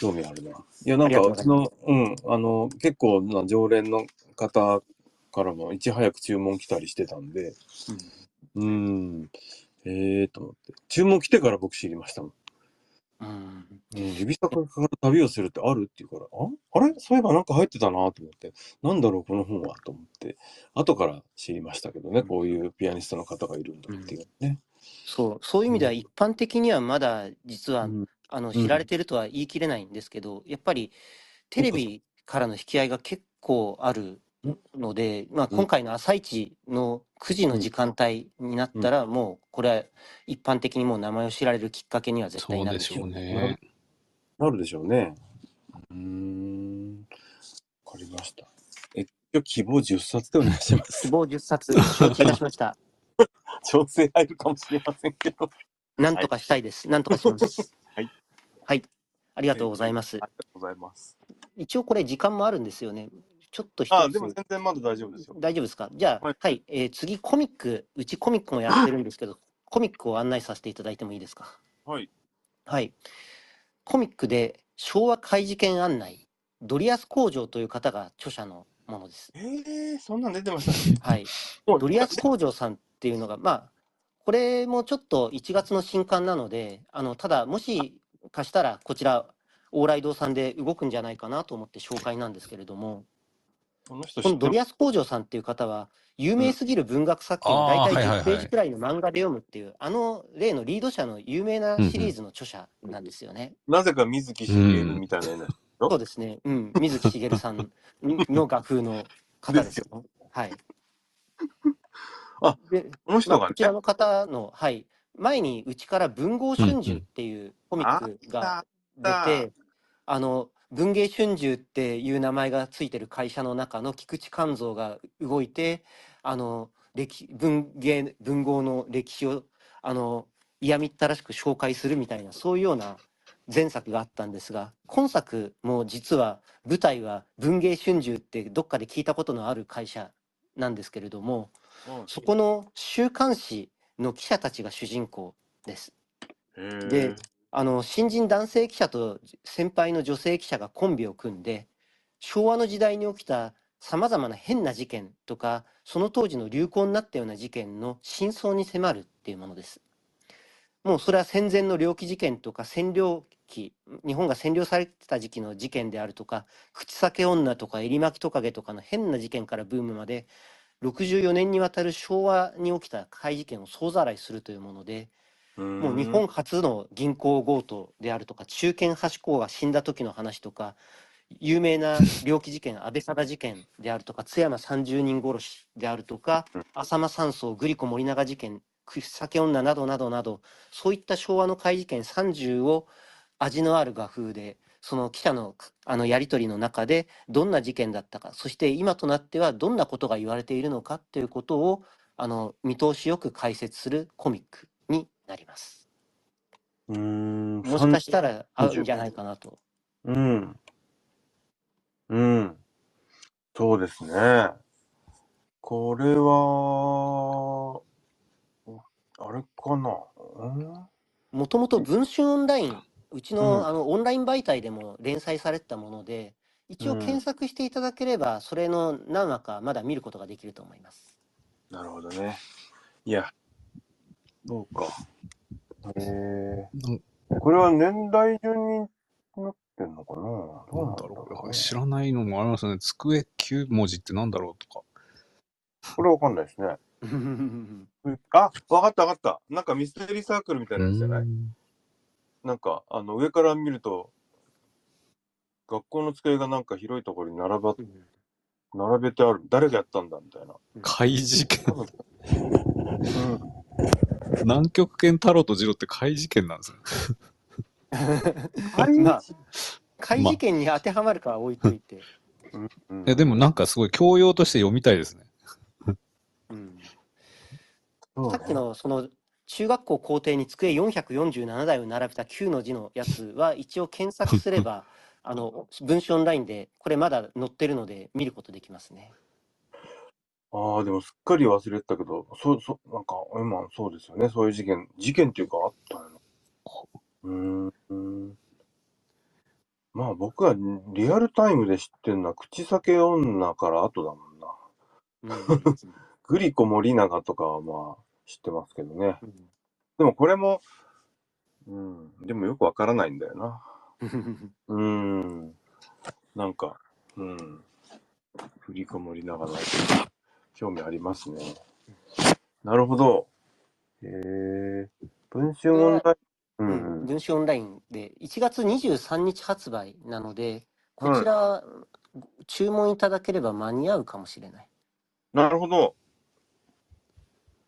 興味あるな。いや、なんか、うちの、うん、あの、結構な常連の方からも、いち早く注文来たりしてたんで、うん、ええと思って。注文来てから僕知りましたもん。うん。うん、指先から旅をするってあるって言うから、ああれ？そういえばなんか入ってたなと思って、なんだろうこの本はと思って、後から知りましたけどね、こういうピアニストの方がいるんだっていうね。そう、そういう意味では一般的にはまだ実は、うんあのうん知られてるとは言い切れないんですけど、やっぱりテレビからの引き合いが結構あるので、まあ、うん今回の朝一の9時の時間帯になったら、もうこれは一般的にもう名前を知られるきっかけには絶対なるでしょう。でしょうね。なるでしょうね。うーん、わかりました。え、今日希望10冊でお願いします希。望10冊承知いたしました。調整入るかもしれませんけど。なんとかしたいです。なんとかします。はい。はい。ありがとうございますあ。りがとうございます。一応これ時間もあるんですよね。ちょっと。あ、でも全然まだ大丈夫ですよ。大丈夫ですか？じゃあ、ははいい、えー次、コミック、うちコミックもやってるんですけど、コミックを案内させていただいてもいいですか？はい。はい。コミックで昭和怪事件案内、ドリヤス工場という方が著者のものです。えー、そんなん出てましたね。はい。ドリヤス工場さんっていうのが、まあ、これもちょっと1月の新刊なので、あのただ、もしかしたらこちら、往来堂さんで動くんじゃないかなと思って紹介なんですけれども、この人このドリヤス工場さんっていう方は、有名すぎる文学作品大体10はいはいはいページくらいの漫画で読むっていう、あの例のリード者の有名なシリーズの著者なんですよね。なぜか水木しげるみたいなね。そうですね。うん。水木しげるさんの画風の方ですよ。はい。あで、この人がねまあこち、らの方の、はい。前にうちから文豪春秋っていうコミックが出あった。て、あの、文芸春秋っていう名前がついてる会社の中の菊池寛三が動いて、あの歴文芸文豪の歴史をあの嫌みったらしく紹介するみたいなそういうような前作があったんですが今作も実は舞台は文藝春秋ってどっかで聞いたことのある会社なんですけれどもそこの週刊誌の記者たちが主人公です。であの新人男性記者と先輩の女性記者がコンビを組んで昭和の時代に起きたさまざまな変な事件とかその当時の流行になったような事件の真相に迫るっていうものです。もうそれは戦前の猟奇事件とか占領期日本が占領されてた時期の事件であるとか口裂け女とか襟巻きトカゲとかの変な事件からブームまで64年にわたる昭和に起きた怪事件を総ざらいするというものでもう日本初の銀行強盗であるとか中堅橋公が死んだ時の話とか有名な猟奇事件安倍貞事件であるとか津山30人殺しであるとかうん浅間山荘グリコ森永事件口裂け女などなどなどそういった昭和の怪事件30を味のある画風でその記者のあのやり取りの中でどんな事件だったかそして今となってはどんなことが言われているのかということをあの見通しよく解説するコミックになります。うーんもしかしたら合うんじゃないかなと。うん。うん。そうですね。これは、あれかな？うん？もともと文春オンライン、うちの,、うんあのオンライン媒体でも連載されてたもので、一応うん検索していただければ、それの何話かまだ見ることができると思います。なるほどね。いや、そうか。へえ。これは年代順になってんのかな？どうななんんだだろう、ろうね。知らないのもありますね。机9文字ってなんだろうとか。これわかんないですね。あ、わかったわかった。なんかミステリーサークルみたいなやつじゃない？なんか、あの、上から見ると、学校の机がなんか広いところに並ば、並べてある。誰がやったんだみたいな。怪事件。うん。南極圏太郎とジロって怪事件なんですよ。まあ、怪事件に当てはまるかは置いといて、うんいや、でもなんかすごい教養として読みたいですね。うんさっきのその中学校校庭に机447台を並べた9の字のやつは一応検索すれば あの文章オンラインでこれまだ載ってるので見ることできますね。ああ、でもすっかり忘れてたけど、そう、そう、なんか、今、そうですよね。そういう事件、事件っていうかあったよな。うんまあ僕はリアルタイムで知ってるのは、口裂け女から後だもんな。うん グリコ森永とかはまあ知ってますけどね。うんでもこれも、うん、でもよくわからないんだよな。うーん。なんか、うん。グリコ森永の興味ありますね。なるほど。へえ。文春オンライン。ううん。文章オンラインで1月23日発売なのでこちら、注文いただければ間に合うかもしれない。なるほど。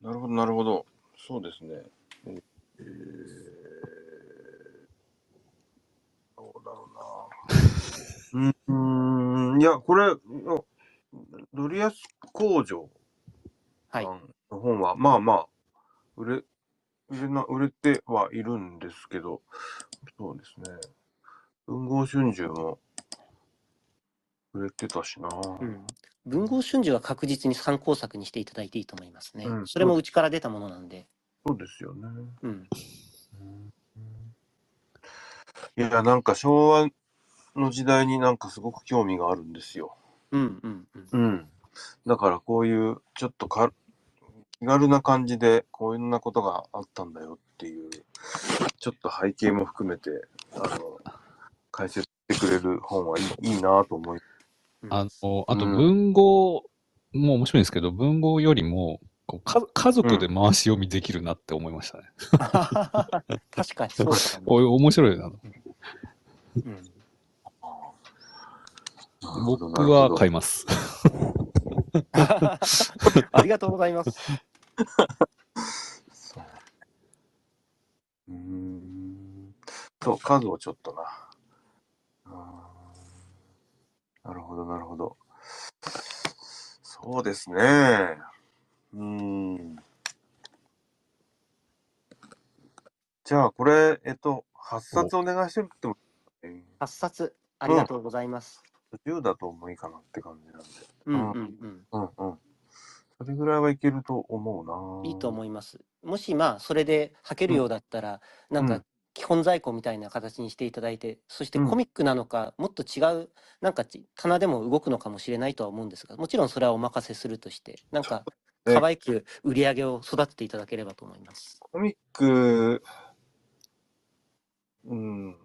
なるほど、なるほど。そうですね。えー、どうだろうな。うーん、いや、これ、ドリアス工場はいさ。んの本は、まあまあ、売れ、売れな、売れてはいるんですけど、そうですね。文豪春秋も売れてたしな。うん文豪春秋は確実に参考作にしていただいていいと思いますね。うんそれもうちから出たものなんで。そうですよね。うん。いや、なんか昭和の時代になんかすごく興味があるんですよ。うんうんうん。うん。だからこういうちょっとか気軽な感じでこういうなことがあったんだよっていう、ちょっと背景も含めて、あの、解説してくれる本はいいいいなと思い。あの、あとうん文豪も面白いんですけど、文豪よりも、こうか家族で回し読みできるなって思いましたね。確かにそうだね。こういう面白いな。うん僕は買います。ありがとうございます。そううーん。そう、数をちょっとな。なるほど、なるほど。そうですね。うん。じゃあ、これ、えっと、8冊お願いしてるっても、え8冊ありがとうございます。ー、10だともういいかなって感じなんで。うんうんうん。うんうん。それぐらいはいけると思うな。いいと思います。もしまあそれで履けるようだったら、なんかうん基本在庫みたいな形にしていただいて、そしてうんコミックなのか、もっと違う、なんかち棚でも動くのかもしれないとは思うんですが、もちろんそれはお任せするとして、なんかね可愛く売り上げを育てていただければと思います。コミック、うん、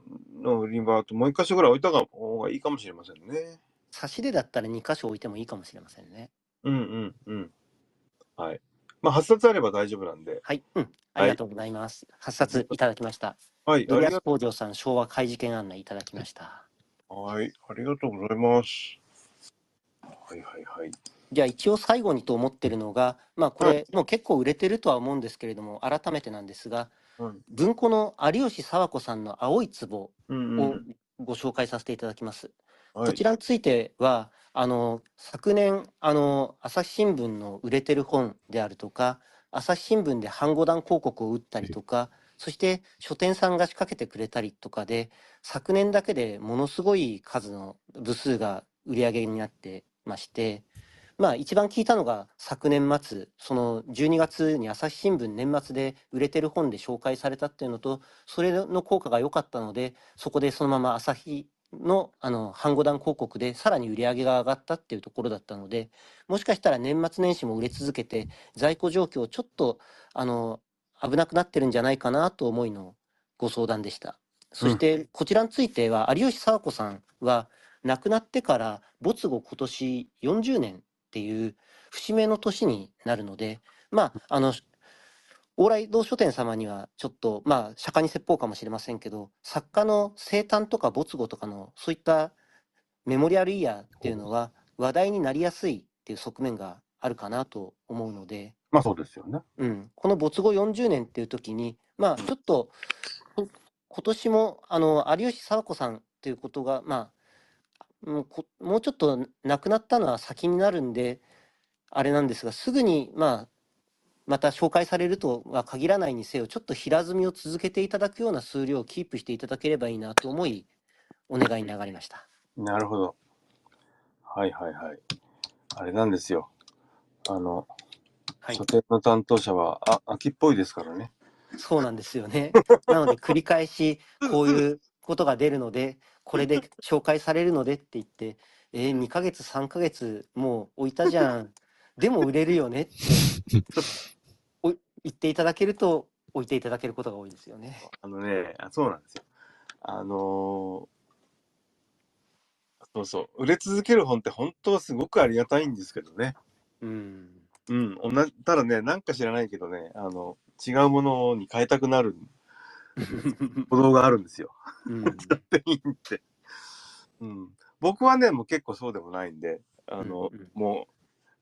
の売り場ともう一箇所ぐらい置いた方がいいかもしれませんね。差しでだったら2箇所置いてもいいかもしれませんね。うんうんうん。はい。まあ、8冊あれば大丈夫なんで。はい、うん、ありがとうございます。8冊いただきました。はい、あドリア工場さん、昭和怪事件案内いただきました。はい、ありがとうございます。はいはいはい。じゃあ一応最後にと思ってるのが、まあこれもう結構売れてるとは思うんですけれども、改めてなんですが、うん文庫の有吉佐和子さんの青い壺をうんうん。ご紹介させていただきます。はいこちらについては、あの、昨年、あの、朝日新聞の売れてる本であるとか、朝日新聞で半五段広告を打ったりとか、そして書店さんが仕掛けてくれたりとかで、昨年だけでものすごい数の部数が売り上げになってまして、まあ一番聞いたのが昨年末、その12月に朝日新聞年末で売れてる本で紹介されたっていうのと、それの効果が良かったので、そこでそのまま朝日のあの半五段広告でさらに売り上げが上がったっていうところだったので、もしかしたら年末年始も売れ続けて、在庫状況ちょっとあの危なくなってるんじゃないかなと思いのご相談でした。そしてこちらについては有吉佐和子さんは亡くなってから没後今年40年っていう節目の年になるので、まああの往来堂書店様にはちょっとまあ釈迦に説法かもしれませんけど作家の生誕とか没後とかのそういったメモリアルイヤーっていうのは話題になりやすいっていう側面があるかなと思うので、まあそうですよね。うん、この没後40年っていう時にまあちょっとこ今年もあの有吉佐和子さんっていうことがまあもうこもうちょっと亡くなったのは先になるんであれなんですがすぐにまあまた紹介されるとは限らないにせよちょっと平積みを続けていただくような数量をキープしていただければいいなと思いお願いに上がりました。なるほど。はいはいはい。あれなんですよ。あの、はい書、店の担当者は、あ、秋っぽいですからね。そうなんですよね。なので繰り返しこういうことが出るので、これで紹介されるのでって言って、えー、2ヶ月、3ヶ月もう置いたじゃん。でも売れるよねってお言っていただけると置いていただけることが多いですよね。あのね、あそうなんですよ。あのーそうそう、売れ続ける本って本当はすごくありがたいんですけどね。うん。うん、おなただね、なんか知らないけどね、あの、違うものに変えたくなる 行動があるんですよ。うんっていいって。うん。僕はね、もう結構そうでもないんで、あの、うんうんもう、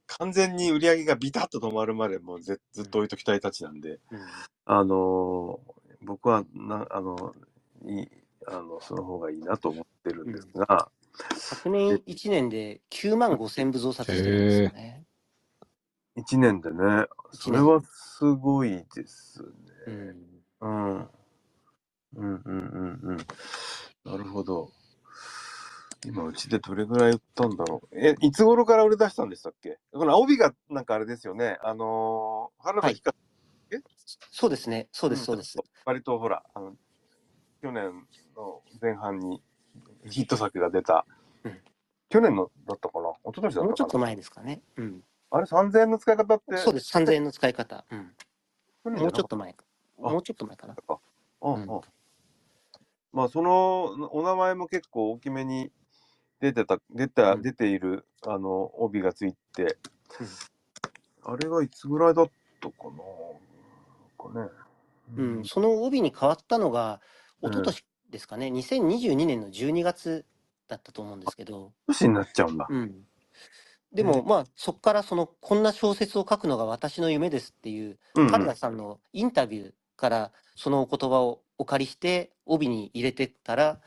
完全に売り上げがビタッと止まるまでもうずずっと置いときたいたちなんで、うんあのー僕はな、あの、いい、あの、その方がいいなと思ってるんですが、昨年1年で9万5千部増刷してるんですよね。一年でね、それはすごいですね。うんうん。うんうんうんうん。なるほど。今、うちでどれぐらい売ったんだろう。え、いつ頃から売り出したんでしたっけ？この帯がなんかあれですよね。あのー、原田ひか、そうですね、そうです、んそうです。。割とほら、あの、去年の前半にヒット作が出た。うん去年のだったかな？一昨年だもうちょっとったかな前ですかね。うん、あれ3000円の使い方ってそうです、3000円の使い方。うん、もうちょっと前か。あもうちょっと前かな。ったか。うんうんうんまあそのお名前も結構大きめに出てた出た、うん。出ているあの帯がついて、あれがいつぐらいだったかなかね。うん、その帯に変わったのが、一昨年ですかね、2022年の12月だったと思うんですけど、年になっちゃうんだ。うん、でも、まあ、そこからその、こんな小説を書くのが私の夢ですっていう、うんうん。原田さんのインタビューから、そのお言葉をお借りして、帯に入れてったら、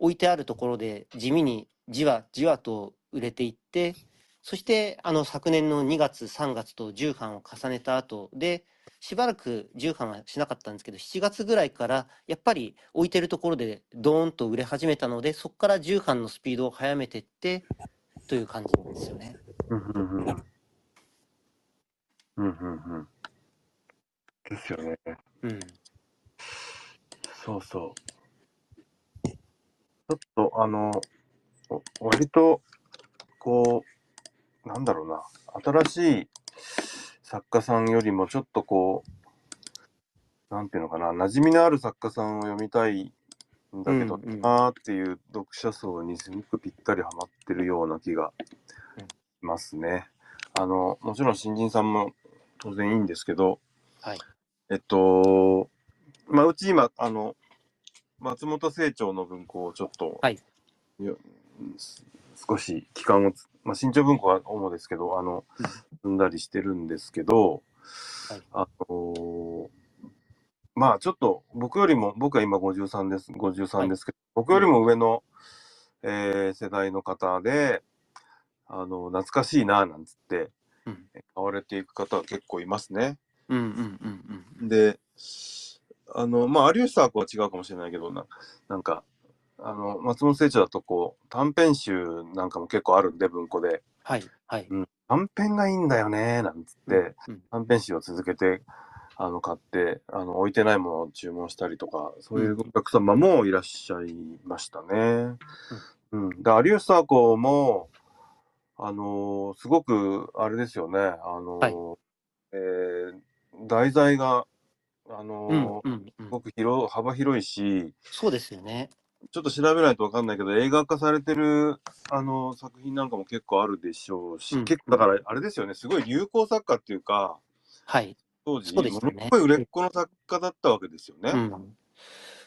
置いてあるところで地味にじわじわと売れていって、そしてあの昨年の2月3月と重版を重ねた後でしばらく重版はしなかったんですけど7月ぐらいからやっぱり置いてるところでドーンと売れ始めたのでそこから重版のスピードを速めてってという感じなんですよね。うんうんうん。ですよね。うん、そうそう。ちょっと、あの、お割と、こう、なんだろうな、新しい作家さんよりもちょっとこう、なんていうのかな、馴染みのある作家さんを読みたいんだけどうんうんなーっていう読者層にすごくぴったりはまってるような気がうんしますね。あの、もちろん新人さんも当然いいんですけど、はいえっと、まあ、うち今、あの、松本清張の文庫をちょっと、はい。よす少し期間をつ、まあ、新潮文庫は主ですけど、あのうん、積んだりしてるんですけど、はい。あのまあちょっと僕よりも、僕は今53です、53ですけど、僕よりも上の、えー世代の方で、あの、懐かしいな、なんつって、うん。買われていく方は結構いますね。うんうんうんうん。で、あの、まあ、有吉さんは違うかもしれないけどな、なんか、あの、松本清張だとこう、短編集なんかも結構あるんで、文庫で。はいはい。短編がいいんだよね、なんつって、うん短編集を続けて、あの、買って、あの、置いてないものを注文したりとか、そういうお客様もいらっしゃいましたね。うん。で、有吉佐和子も、あのすごく、あれですよね、あのはいえー題材が、あのうんうんうんすごく広、幅広いし、そうですよね。ちょっと調べないとわかんないけど、映画化されてる、あの、作品なんかも結構あるでしょうし、うん結構だから、あれですよね、すごい流行作家っていうか、はい。当時、そうですよねものすごい売れっ子の作家だったわけですよね。うん。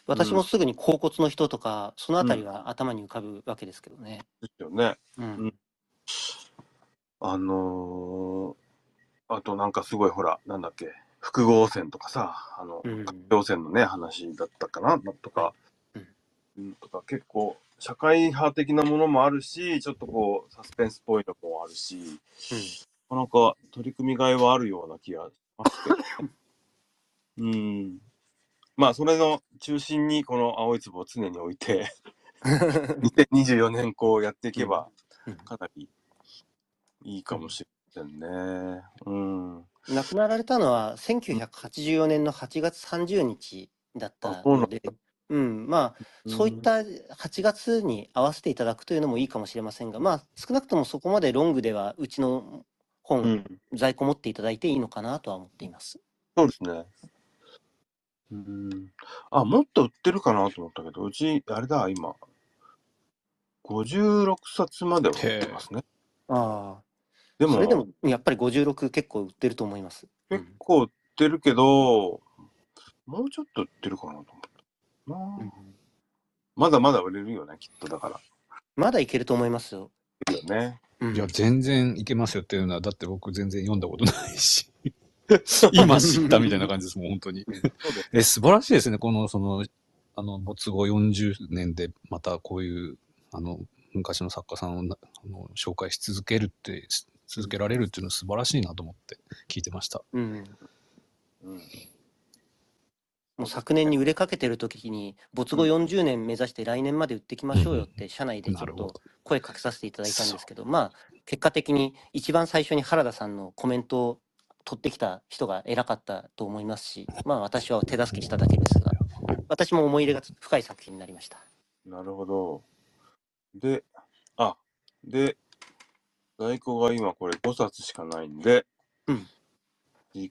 私もすぐに甲骨の人とか、そのあたりは頭に浮かぶわけですけどね。ですよね。うん。あのーあとなんかすごいほら、なんだっけ、複合線とかさ、あの、うん環境線のね、話だったかな、とか、うんうんとか結構、社会派的なものもあるし、ちょっとこう、サスペンスっぽいのもあるし、なんか取り組みがいはあるような気がしますけどね。うん。まあ、それの中心にこの青い壺を常に置いて、2024年こうやっていけばうん、かなりいいかもしれませんね。うん。亡くなられたのは1984年の8月30日だったので、うん、まあ、そういった8月に合わせていただくというのもいいかもしれませんが、まあ、少なくともそこまでロングでは、うちのう本、ん。在庫持っていただいていいのかなとは思っています。そうですね。うん。あ、もっと売ってるかなと思ったけど、うち、あれだ、今、56冊までは売ってますね。ああ、でも、それでもやっぱり56結構売ってると思います。う結ん構売ってるけど、もうちょっと売ってるかなと思ったな、うんまだまだ売れるよね、きっとだから。まだいけると思いますよ。よね。うんいや、全然いけますよっていうのは、だって僕全然読んだことないし。今知ったみたいな感じですもん、本当に。え、素晴らしいですね。この、その、あの、没後40年で、またこういう、あの、昔の作家さんをなあの紹介し続けるって、し続けられるっていうのは素晴らしいなと思って聞いてました。うんうん。もう昨年に売れかけてる時に没後40年目指して来年まで売っていきましょうよって社内でちょっと。声かけさせていただいたんですけどまあ結果的に一番最初に原田さんのコメントを取ってきた人が偉かったと思いますしまあ私は手助けしただけですが私も思い入れが深い作品になりました。なるほど。で、あ、で、在庫が今これ5冊しかないんで、うんい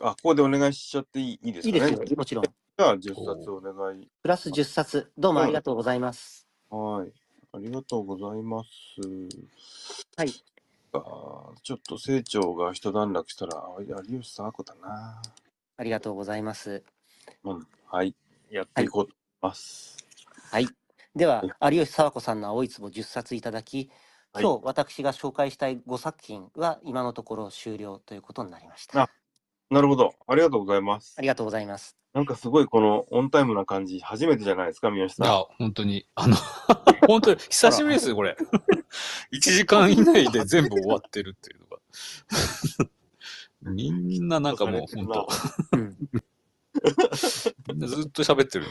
あ、ここでお願いしちゃっていいいいですかね？いいですよもちろん。じゃあ10冊お願い。プラス10冊どうもありがとうございます。はい。ありがとうございます。はい。あーちょっと成長が一段落したら、あ有吉さんあこだな。ありがとうござ今うん。はい。やっていこうと思います。はい。では、有吉佐和子さんの青い壺10冊いただき、はい今日私が紹介したい5作品は今のところ終了ということになりました。あなるほど。ありがとうございますあ。りがとうございます。なんかすごいこのオンタイムな感じ、初めてじゃないですか、三好いさん。や、本当に、あの、本当に久しぶりですよ、これ。1時間以内で全部終わってるっていうのが。みんななんかもう本当、うん。みんなずっと喋ってる。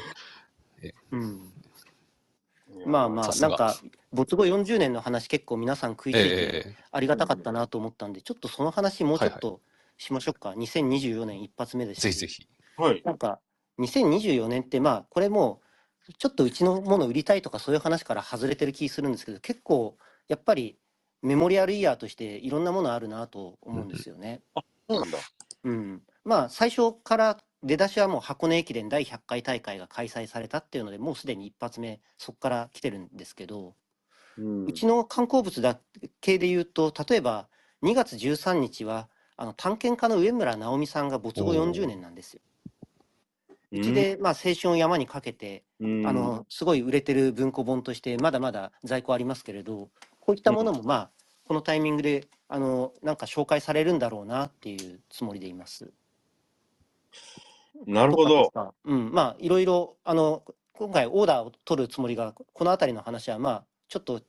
うん。まあまあ、なんか、没後40年の話結構皆さん食いついてええありがたかったなと思ったんで、ちょっとその話もうちょっとしましょうか。2024年一発目ですし。ぜひぜひ。はい。なんか、2024年って、まあ、これもう、ちょっとうちのもの売りたいとかそういう話から外れてる気するんですけど、結構、やっぱりメモリアルイヤーとしていろんなものあるなと思うんですよね。そうなんだ。うん。まあ、最初から出だしはもう箱根駅伝第100回大会が開催されたっていうので、もうすでに一発目、そこから来てるんですけど、うん。うちの観光物だけで言うと、例えば2月13日は、あの探検家の上村直美さんが没後40年なんですよ。うちで、まあ、青春を山にかけて、うん、あのすごい売れてる文庫本としてまだまだ在庫ありますけれどこういったものもまあこのタイミングであのなんか紹介されるんだろうなっていうつもりでいます。なるほど。うん、まあいろいろあの今回オーダーを取るつもりがこの辺りの話はまあちょっと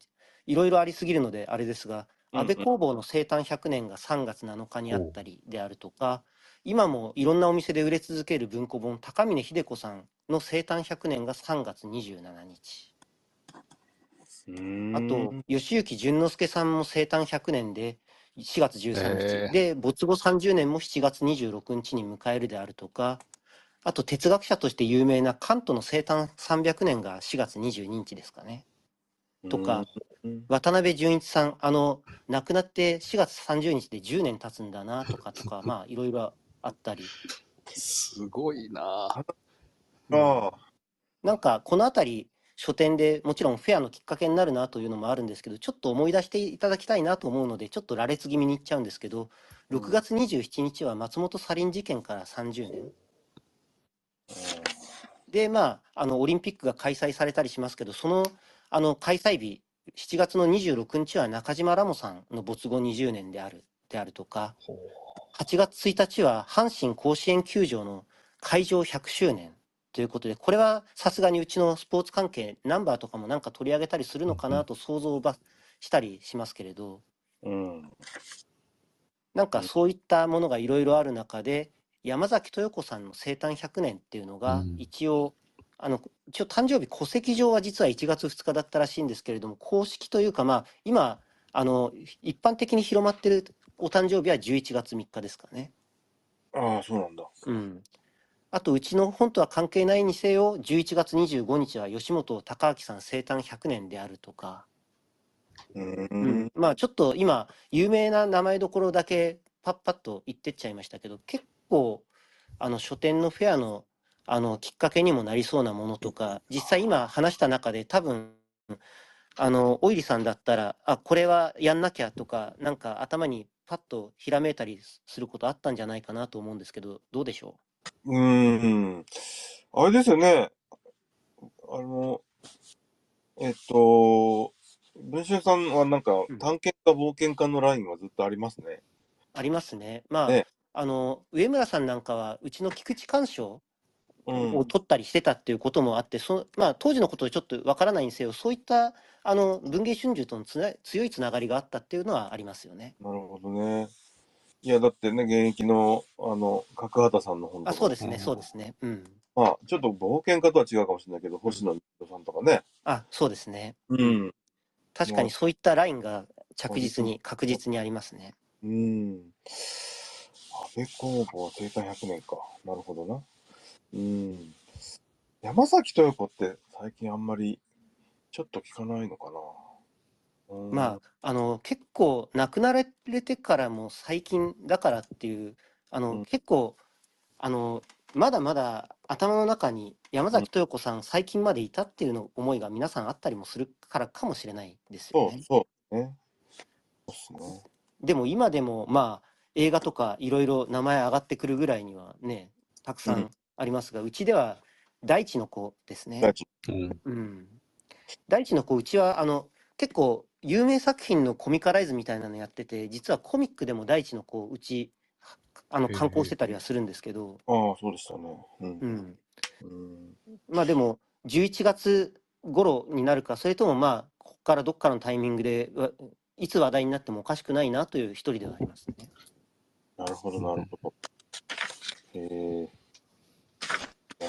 いろいろありすぎるのであれですが、安倍工房の生誕100年が3月7日にあったりであるとか今もいろんなお店で売れ続ける文庫本高峰秀子さんの生誕100年が3月27日。うん。あと、吉行淳之介さんも生誕100年で4月13へー日、で、没後30年も7月26日に迎えるであるとか、あと哲学者として有名なカントの生誕300年が4月22日ですかね。とか、うん渡辺淳一さん、あの、亡くなって4月30日で10年経つんだなとかとか、まあ、いろいろあったり。すごいなぁああ、なんかこの辺り書店でもちろんフェアのきっかけになるなというのもあるんですけどちょっと思い出していただきたいなと思うのでちょっと羅列気味にいっちゃうんですけどうん6月27日は松本サリン事件から30年でまああのオリンピックが開催されたりしますけどそのあの開催日7月の26日は中島ラモさんの没後20年であるであるとかほう8月1日は阪神甲子園球場の開場100周年ということで、これはさすがにうちのスポーツ関係、ナンバーとかもなんか取り上げたりするのかなと想像ばしたりしますけれど、うん。なんかそういったものがいろいろある中で、山崎豊子さんの生誕100年っていうのがうん一応、あの一応誕生日、戸籍上は実は1月2日だったらしいんですけれども、公式というか、まあ、今あの、一般的に広まってるお誕生日は11月3日ですかね。ああ、そうなんだ。うん、あとうちの本とは関係ないにせよ11月25日は吉本隆明さん生誕100年であるとか、うん。うんまあちょっと今有名な名前どころだけパッパッと言ってっちゃいましたけど結構あの書店のフェアのあのきっかけにもなりそうなものとか実際今話した中で多分あのオイリさんだったらあこれはやんなきゃとかなんか頭にパッとひらめいたりすることあったんじゃないかなと思うんですけどどうでしょう？うん。あれですよね。あの、えっと、文春さんはなんかうん、探検家、冒険家のラインはずっとありますね。ありますね。まあ、ねあの上村さんなんかはうちの菊池鑑賞うん。を取ったりしてたっていうこともあって、そまあ、当時のことちょっとわからないにせよそういったあの文藝春秋とのつな強いつながりがあったっていうのはありますよね。なるほどね。いや、だってね、現役の、あの、角畑さんの本とか、あそうですね、うんそうですね。うん。まあ、ちょっと冒険家とは違うかもしれないけど、星野さんとかね。あそうですね。うん。確かにそういったラインが着実に確実にありますね。うん。安倍工房生誕100年か。なるほどな。うん。山崎豊子って最近あんまりちょっと聞かないのかな。うんまあ、あの結構亡くなられてからも最近だからっていうあの、うん結構あのまだまだ頭の中に山崎豊子さん最近までいたっていうの思いが皆さんあったりもするからかもしれないですよね。そうそうね。でも今でもまあ映画とかいろいろ名前上がってくるぐらいにはねたくさうんんありますが、うちでは大地の子ですね。大地うんうん、大地の子うちはあの結構有名作品のコミカライズみたいなのやってて実はコミックでも大地の子うちはあのへえ刊行してたりはするんですけど、ああ、そうでしたね。うんう。ん、うんまあでも11月頃になるかそれともまあここからどっかのタイミングでわいつ話題になってもおかしくないなという一人ではありますね。なるほど、なるほど。へえ。ああ。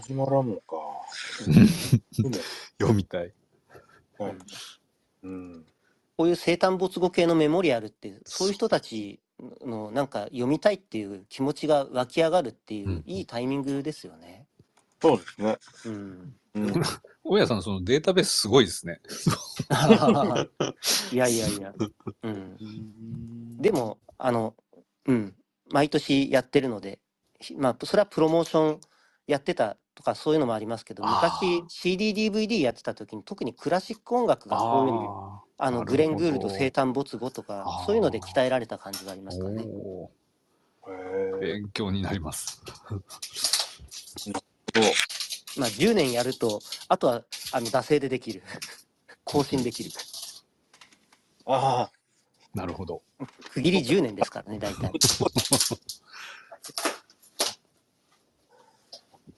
始まらんのか。でも読みたい。はいうん。こういう生誕没後系のメモリアルってそういう人たちのなんか読みたいっていう気持ちが湧き上がるっていう、うんいいタイミングですよね。そうですね。うん、うん。大家さん、そのデータベースすごいですね。いやいやいや、うん、でもあの、うん、毎年やってるので、ひまあ、それはプロモーションやってたとかそういうのもありますけどあ昔 CD/DVD やってた時に特にクラシック音楽がそういうああのグレン・グールド生誕没後とかそういうので鍛えられた感じがありまーすかね。勉強になります。そう。まあ、10年やるとあとはあの惰性でできる 更新できるああ。なるほど。区切り10年ですからね大体。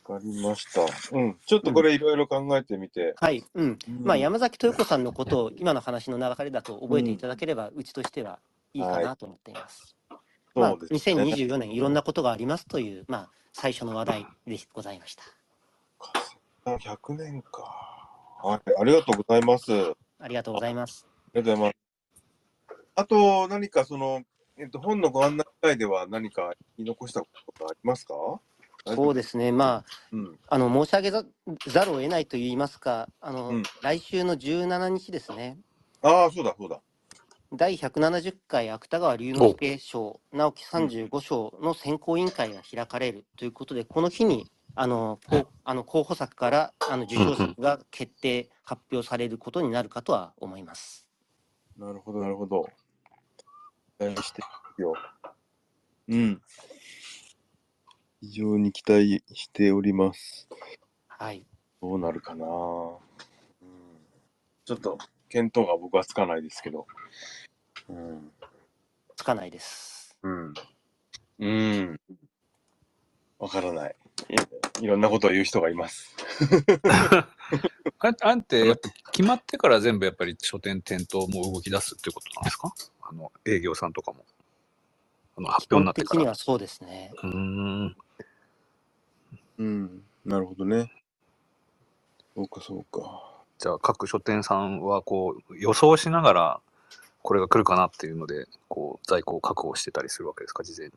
わかりました。うん。ちょっとこれいろいろ考えてみて。はい、うんうんまあ、山崎豊子さんのことを今の話の流れだと覚えていただければ、うちとしてはいいかなと思っています。まあ、そうですね。2024年いろんなことがありますという、まあ、最初の話題でございました。100年か。はい。ありがとうございます。ありありがとうございます。がとうございます。あと、何かその、えっと、本のご案内会では何か言い残したことがありますか？そうですね、まあ、うん。あの申し上げざざるを得ないと言いますか、あのうん来週の17日ですね、ああ、そうだ、そうだ。第170回芥川龍之介賞、直木35賞の選考委員会が開かれるということで、この日にあのあの候補作からあの受賞作が決定、発表されることになるかとは思います。なるほど、なるほど。期待してるよ。うん。非常に期待しております。はい、どうなるかな、うん、ちょっと見当が僕はつかないですけど。うん。つかないです。うん。うん。わからないい。いろんなことを言う人がいます。あ れあんて、やっぱ決まってから全部やっぱり書店店頭も動き出すっていうことなんですか？あの、営業さんとかも。あの、発表になってから。基本的にはそうですね。うーん。うん。なるほどね。そうか、そうか。じゃあ各書店さんはこう予想しながらこれが来るかなっていうのでこう在庫を確保してたりするわけですか？事前に。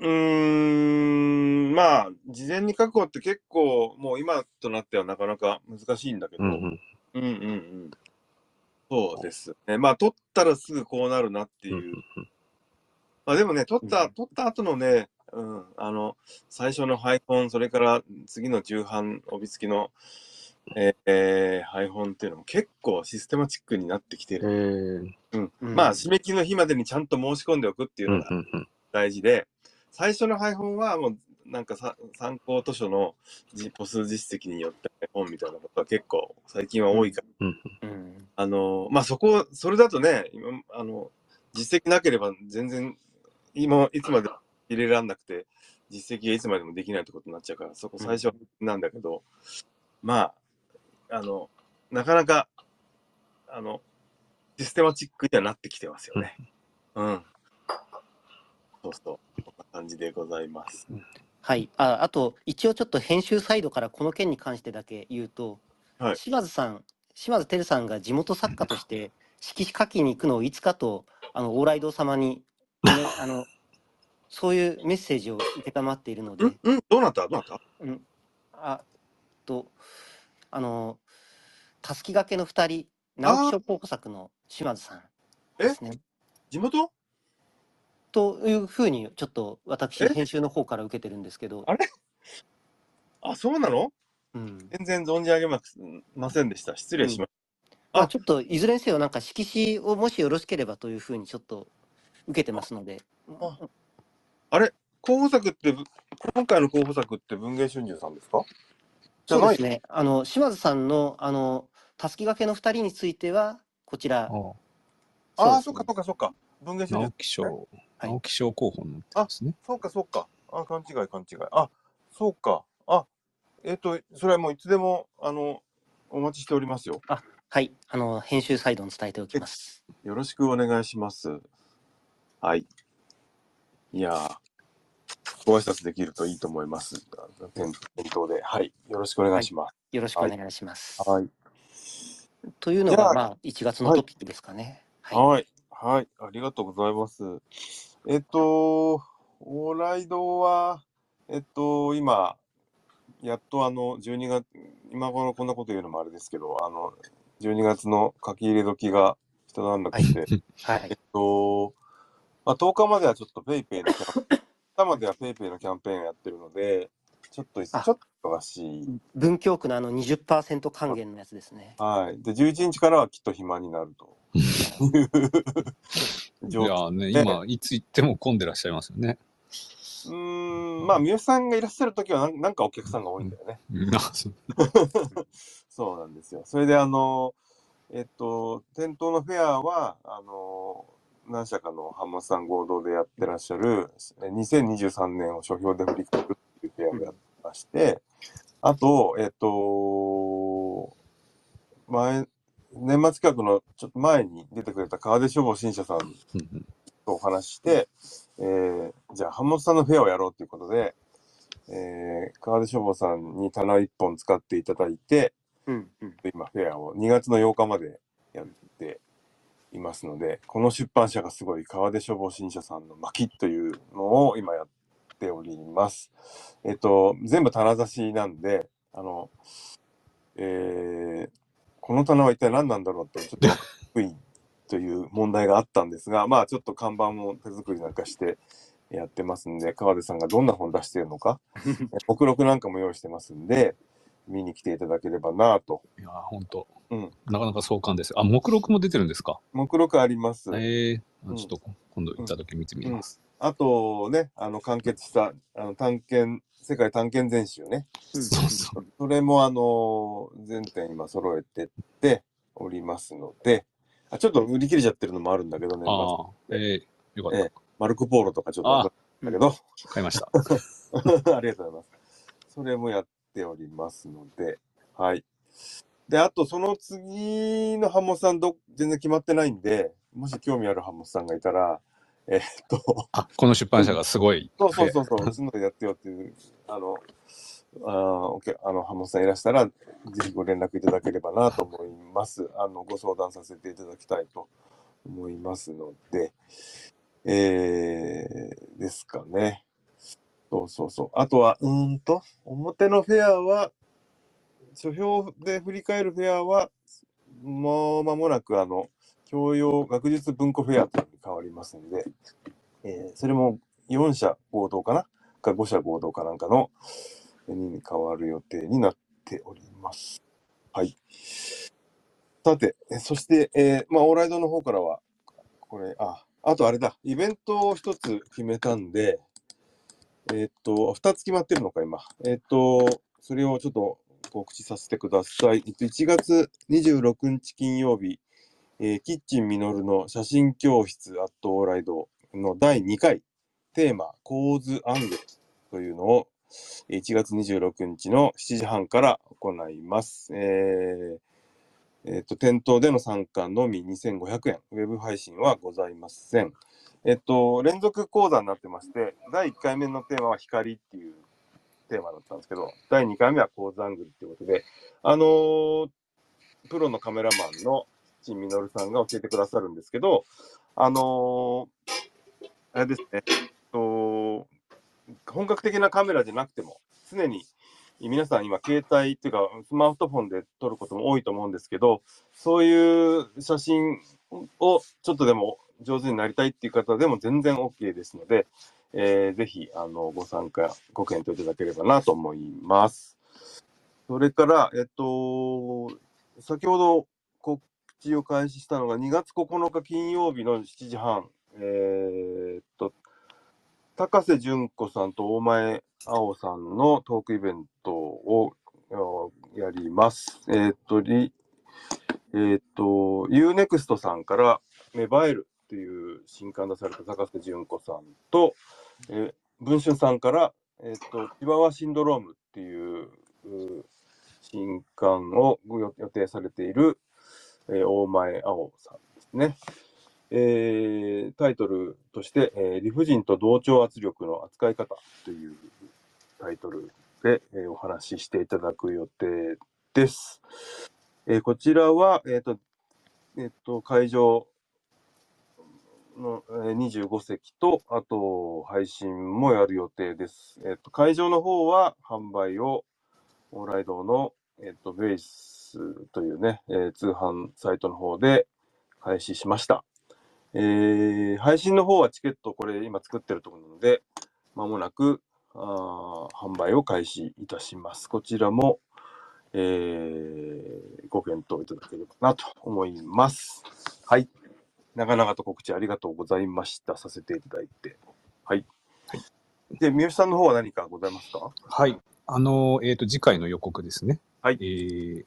うーん、まあ、事前に確保って結構、もう今となってはなかなか難しいんだけど、ううんんうんうん。そうですね。まあ、取ったらすぐこうなるなっていう。まあ、でもね、取った、うん取った後のね、うん、あの、最初の配本、それから次の重版、帯付きの、えーえー配本っていうのも結構システマチックになってきてへる。え。うん。うん。まあ、締め切りの日までにちゃんと申し込んでおくっていううんのがうんうん大事で、最初の配本はもうなんかさ参考図書のじ歩数実績によって本みたいなことは結構最近は多いから、うんあのまあそこそれだとね今あの実績なければ全然今いつまでも入れらんなくて実績がいつまでもできないってことになっちゃうからそこ最初なんだけど、まああのなかなかあのシステマチックにはなってきてますよね。うん。そうそう。こんな感じでございます。はい、ああと一応ちょっと編集サイドからこの件に関してだけ言うと、はい島津さん島津輝さんが地元作家として色紙書きに行くのをいつかとあの往来堂様に、ね、あのそういうメッセージを承っているので、んんどうなった？どうなった？うん、あとあのたすきがけの2人直木賞候補作の島津さんですね。地元？というふうにちょっと私え？編集の方から受けてるんですけど。あ、あ、そうなの？うん、全然存じ上げまませんでした。失礼しましあまあ、ちょっといずれにせよなんか色紙をもしよろしければというふうにちょっと受けてますので、あた。候補作って、ぶ今回の候補作って文芸春秋さんですか？そうですねあの島津さんのあのたすきがけの2人についてはこちらああ、そですねそうっかそうかそうか。文芸木賞、はい直木賞候補に載ってますね。そうか、そうか。あ、勘違い、勘違い。あ、そうか。あ、えっ、と、それはもういつでも、あの、お待ちしておりますよ。はい。あの、編集サイドに伝えておきます。よろしくお願いします。はい。いやー、ご挨拶できるといいと思います。店店頭で。はい。よろしくお願いします。よろしくお願いします。はい。というのが、まあ、1月のトピックですかね。はい。はい。はい。ありがとうございます。えっと、オーライドは、えっと、今、やっとあの、12月、今頃こんなこと言うのもあれですけど、あの、12月の書き入れ時が一段落して、はいえっ。と、まあ、10日まではちょっと PayPay のキャンペーン、明日までは PayPay のキャンペーンやってるので、ちょっと、ちょあっと忙しい。文京区のあの20%還元のやつですね。はい。で、11日からはきっと暇になると いうい状況やね、ね今、いつ行っても混んでらっしゃいますよね。うーん、まあ、三好さんがいらっしゃるときはなん、なんかお客さんが多いんだよね。うんあそう そうなんですよ。それで、あの、えっと、店頭のフェアは、あの、何社かの浜さん合同でやってらっしゃる、え2023年を書評で振り返るっていうフェアをやってまして、あと、えっと、前、年末企画のちょっと前に出てくれた川出消防新社さんとお話しして、えーじゃあ、浜本さんのフェアをやろうということで、えー、川出消防さんに棚1本使っていただいて、うん。うん。今、フェアを2月の8日までやっていますので、この出版社がすごい、川出消防新社さんの巻というのを今やっております。えっと、全部棚出しなんで、あの、えーこの棚は一体何なんだろうと、ちょっと分かりにくいという問題があったんですが、まあちょっと看板も手作りなんかしてやってますんで、川出さんがどんな本出してるのか、目録なんかも用意してますんで、見に来ていただければなといや、本当、うんなかなか壮観です。あ、目録も出てるんですか？目録あります。ええうんちょっと今度行った時見てみます。あとね、あの、完結した、あの、探検、世界探検全集ね。そうそう。それも、あの、全点今揃えてっておりますので、あちょっと売り切れちゃってるのもあるんだけどね、ああ、ええよかった。ええマルコ・ポーロとかちょっとわかんないんだ買いました。けど、ありがとうございます。それもやっておりますので、はい。で、あと、その次のハモさんど、全然決まってないんで、もし興味あるハモさんがいたら、えっと、あ、この出版社がすごい。そうそうそうそう、うちのでやってよっていう、あの、あーオッケーあの、浜本さんいらしたら、ぜひご連絡いただければなと思います。あの、ご相談させていただきたいと思いますので、えー、ですかね。そうそうそう。あとは、うーんと、表のフェアは、書評で振り返るフェアは、もう間もなく、あの、教養学術文庫フェアと変わりますので、えーそれも4社合同かな？か5社合同かなんかのに変わる予定になっております。はい。さて、そして、えーまあ、オーライドの方からは、これ、あ、あとあれだ、イベントを一つ決めたんで、えーっと、二つ決まってるのか、今。えーっと、それをちょっと告知させてください。えっと1月26日金曜日、えーキッチンミノルの写真教室アットオーライドの第2回テーマ構図アングルというのを1月26日の7時半から行います。えーえーと店頭での参加のみ2500円、ウェブ配信はございません。えっと、連続講座になってまして、第1回目のテーマは光っていうテーマだったんですけど、第2回目は構図アングルっていうことで、あのープロのカメラマンの陳みのるさんが教えてくださるんですけど、あのーあれですね、と、本格的なカメラじゃなくても、常に皆さん今、携帯っていうか、スマートフォンで撮ることも多いと思うんですけど、そういう写真をちょっとでも上手になりたいっていう方でも全然 OK ですので、えーぜひあのご参加、ご検討いただければなと思います。それから、えっと、先ほど告知を開始したのが2月9日金曜日の7時半、えーっと、高瀬純子さんと大前青さんのトークイベントをやります。えーっと、えーっと、UNEXT さんから芽生えるっていう新刊出された坂瀬淳子さんと、えー文春さんから、えっ、と、チワワシンドロームっていう新刊をご予定されている、えー大前青さんですね。えータイトルとして、えー理不尽と同調圧力の扱い方というタイトルで、えーお話ししていただく予定です。えーこちらは、えっ、と、えっ、と、会場の、え25席と、あと、配信もやる予定です。えっ、と、会場の方は販売を、オーライドの、えっ、と、ベースというね、えー通販サイトの方で開始しました。えー配信の方はチケット、これ今作ってるところなので、まもなくあ販売を開始いたします。こちらも、えーご検討いただければなと思います。はい。長々と告知ありがとうございました。させていただいて。はい。で、三好さんの方は何かございますか？はい。あの、えっ、と、次回の予告ですね。はいえー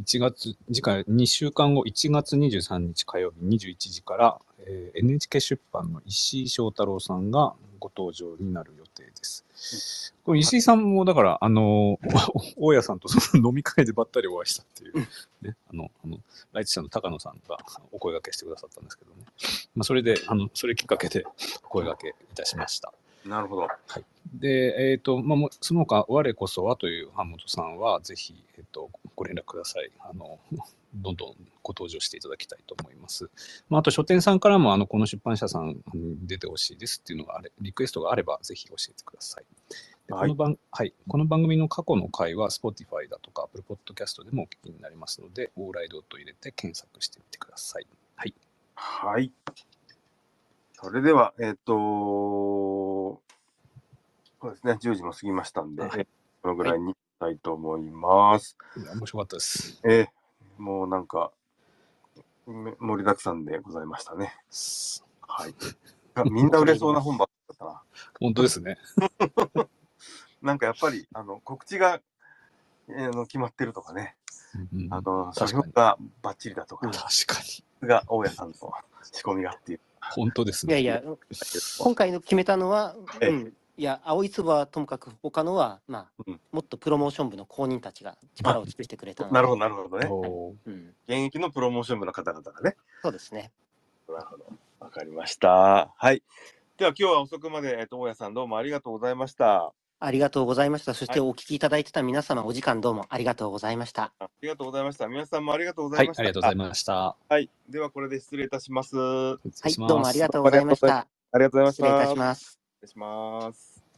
1月、次回2週間後、1月23日火曜日21時から、えー NHK 出版の石井翔太郎さんがご登場になる予定です。これ石井さんも、だから、あの、大家さんとその飲み会でばったりお会いしたっていう、ね、あの、あの、ライチ社の高野さんがお声掛けしてくださったんですけどね。まあ、それで、あの、それきっかけでお声掛けいたしました。なるほど。で、えっ、と、まあ、その他、我こそはという版本さんは、ぜひ、えっ、と、ご連絡ください。あの、どんどんご登場していただきたいと思います。まあ、あと、書店さんからも、あの、この出版社さんに出てほしいですっていうのがあれ、リクエストがあれば、ぜひ教えてください。ではいこの番はい、この番組の過去の回は Spotify だとか Apple Podcast でもお聞きになりますので、オーライドと入れて検索してみてください。はい。はい。それでは、えっ、とそうですね、10時も過ぎましたんで、はいこのぐらいにしたいと思います。いや面白かったです。えーもうなんか、め盛りだくさんでございましたね。はい。あ みんな売れそうな本ばっかだったな。本当ですね。なんかやっぱり、あの、告知が、えーあの決まってるとかね、うんうんあの、書評がバッチリだとか、確かに。が大家さんの仕込みがっていう。本当ですね。いやいや、今回の決めたのは、ええうん、いや、青い粒はともかく他のは、まあ、うんもっとプロモーション部の公認たちが力を尽くしてくれたので。なるほど、なるほどね。おーうん、現役のプロモーション部の方々がね。そうですね。なるほど。わかりました。はい。では今日は遅くまで、えっと、大家さんどうもありがとうございました。ありがとうございました。そしてはいお聞きいただいてた皆様、お時間どうもありがとうございました。ありがとうございました。皆さんもありがとうござはいいま、した。ありがとうございました。はい。ではこれで失礼いたします。あはい、どうもありがとうございました。りがとうございました。失礼いたします。失礼します。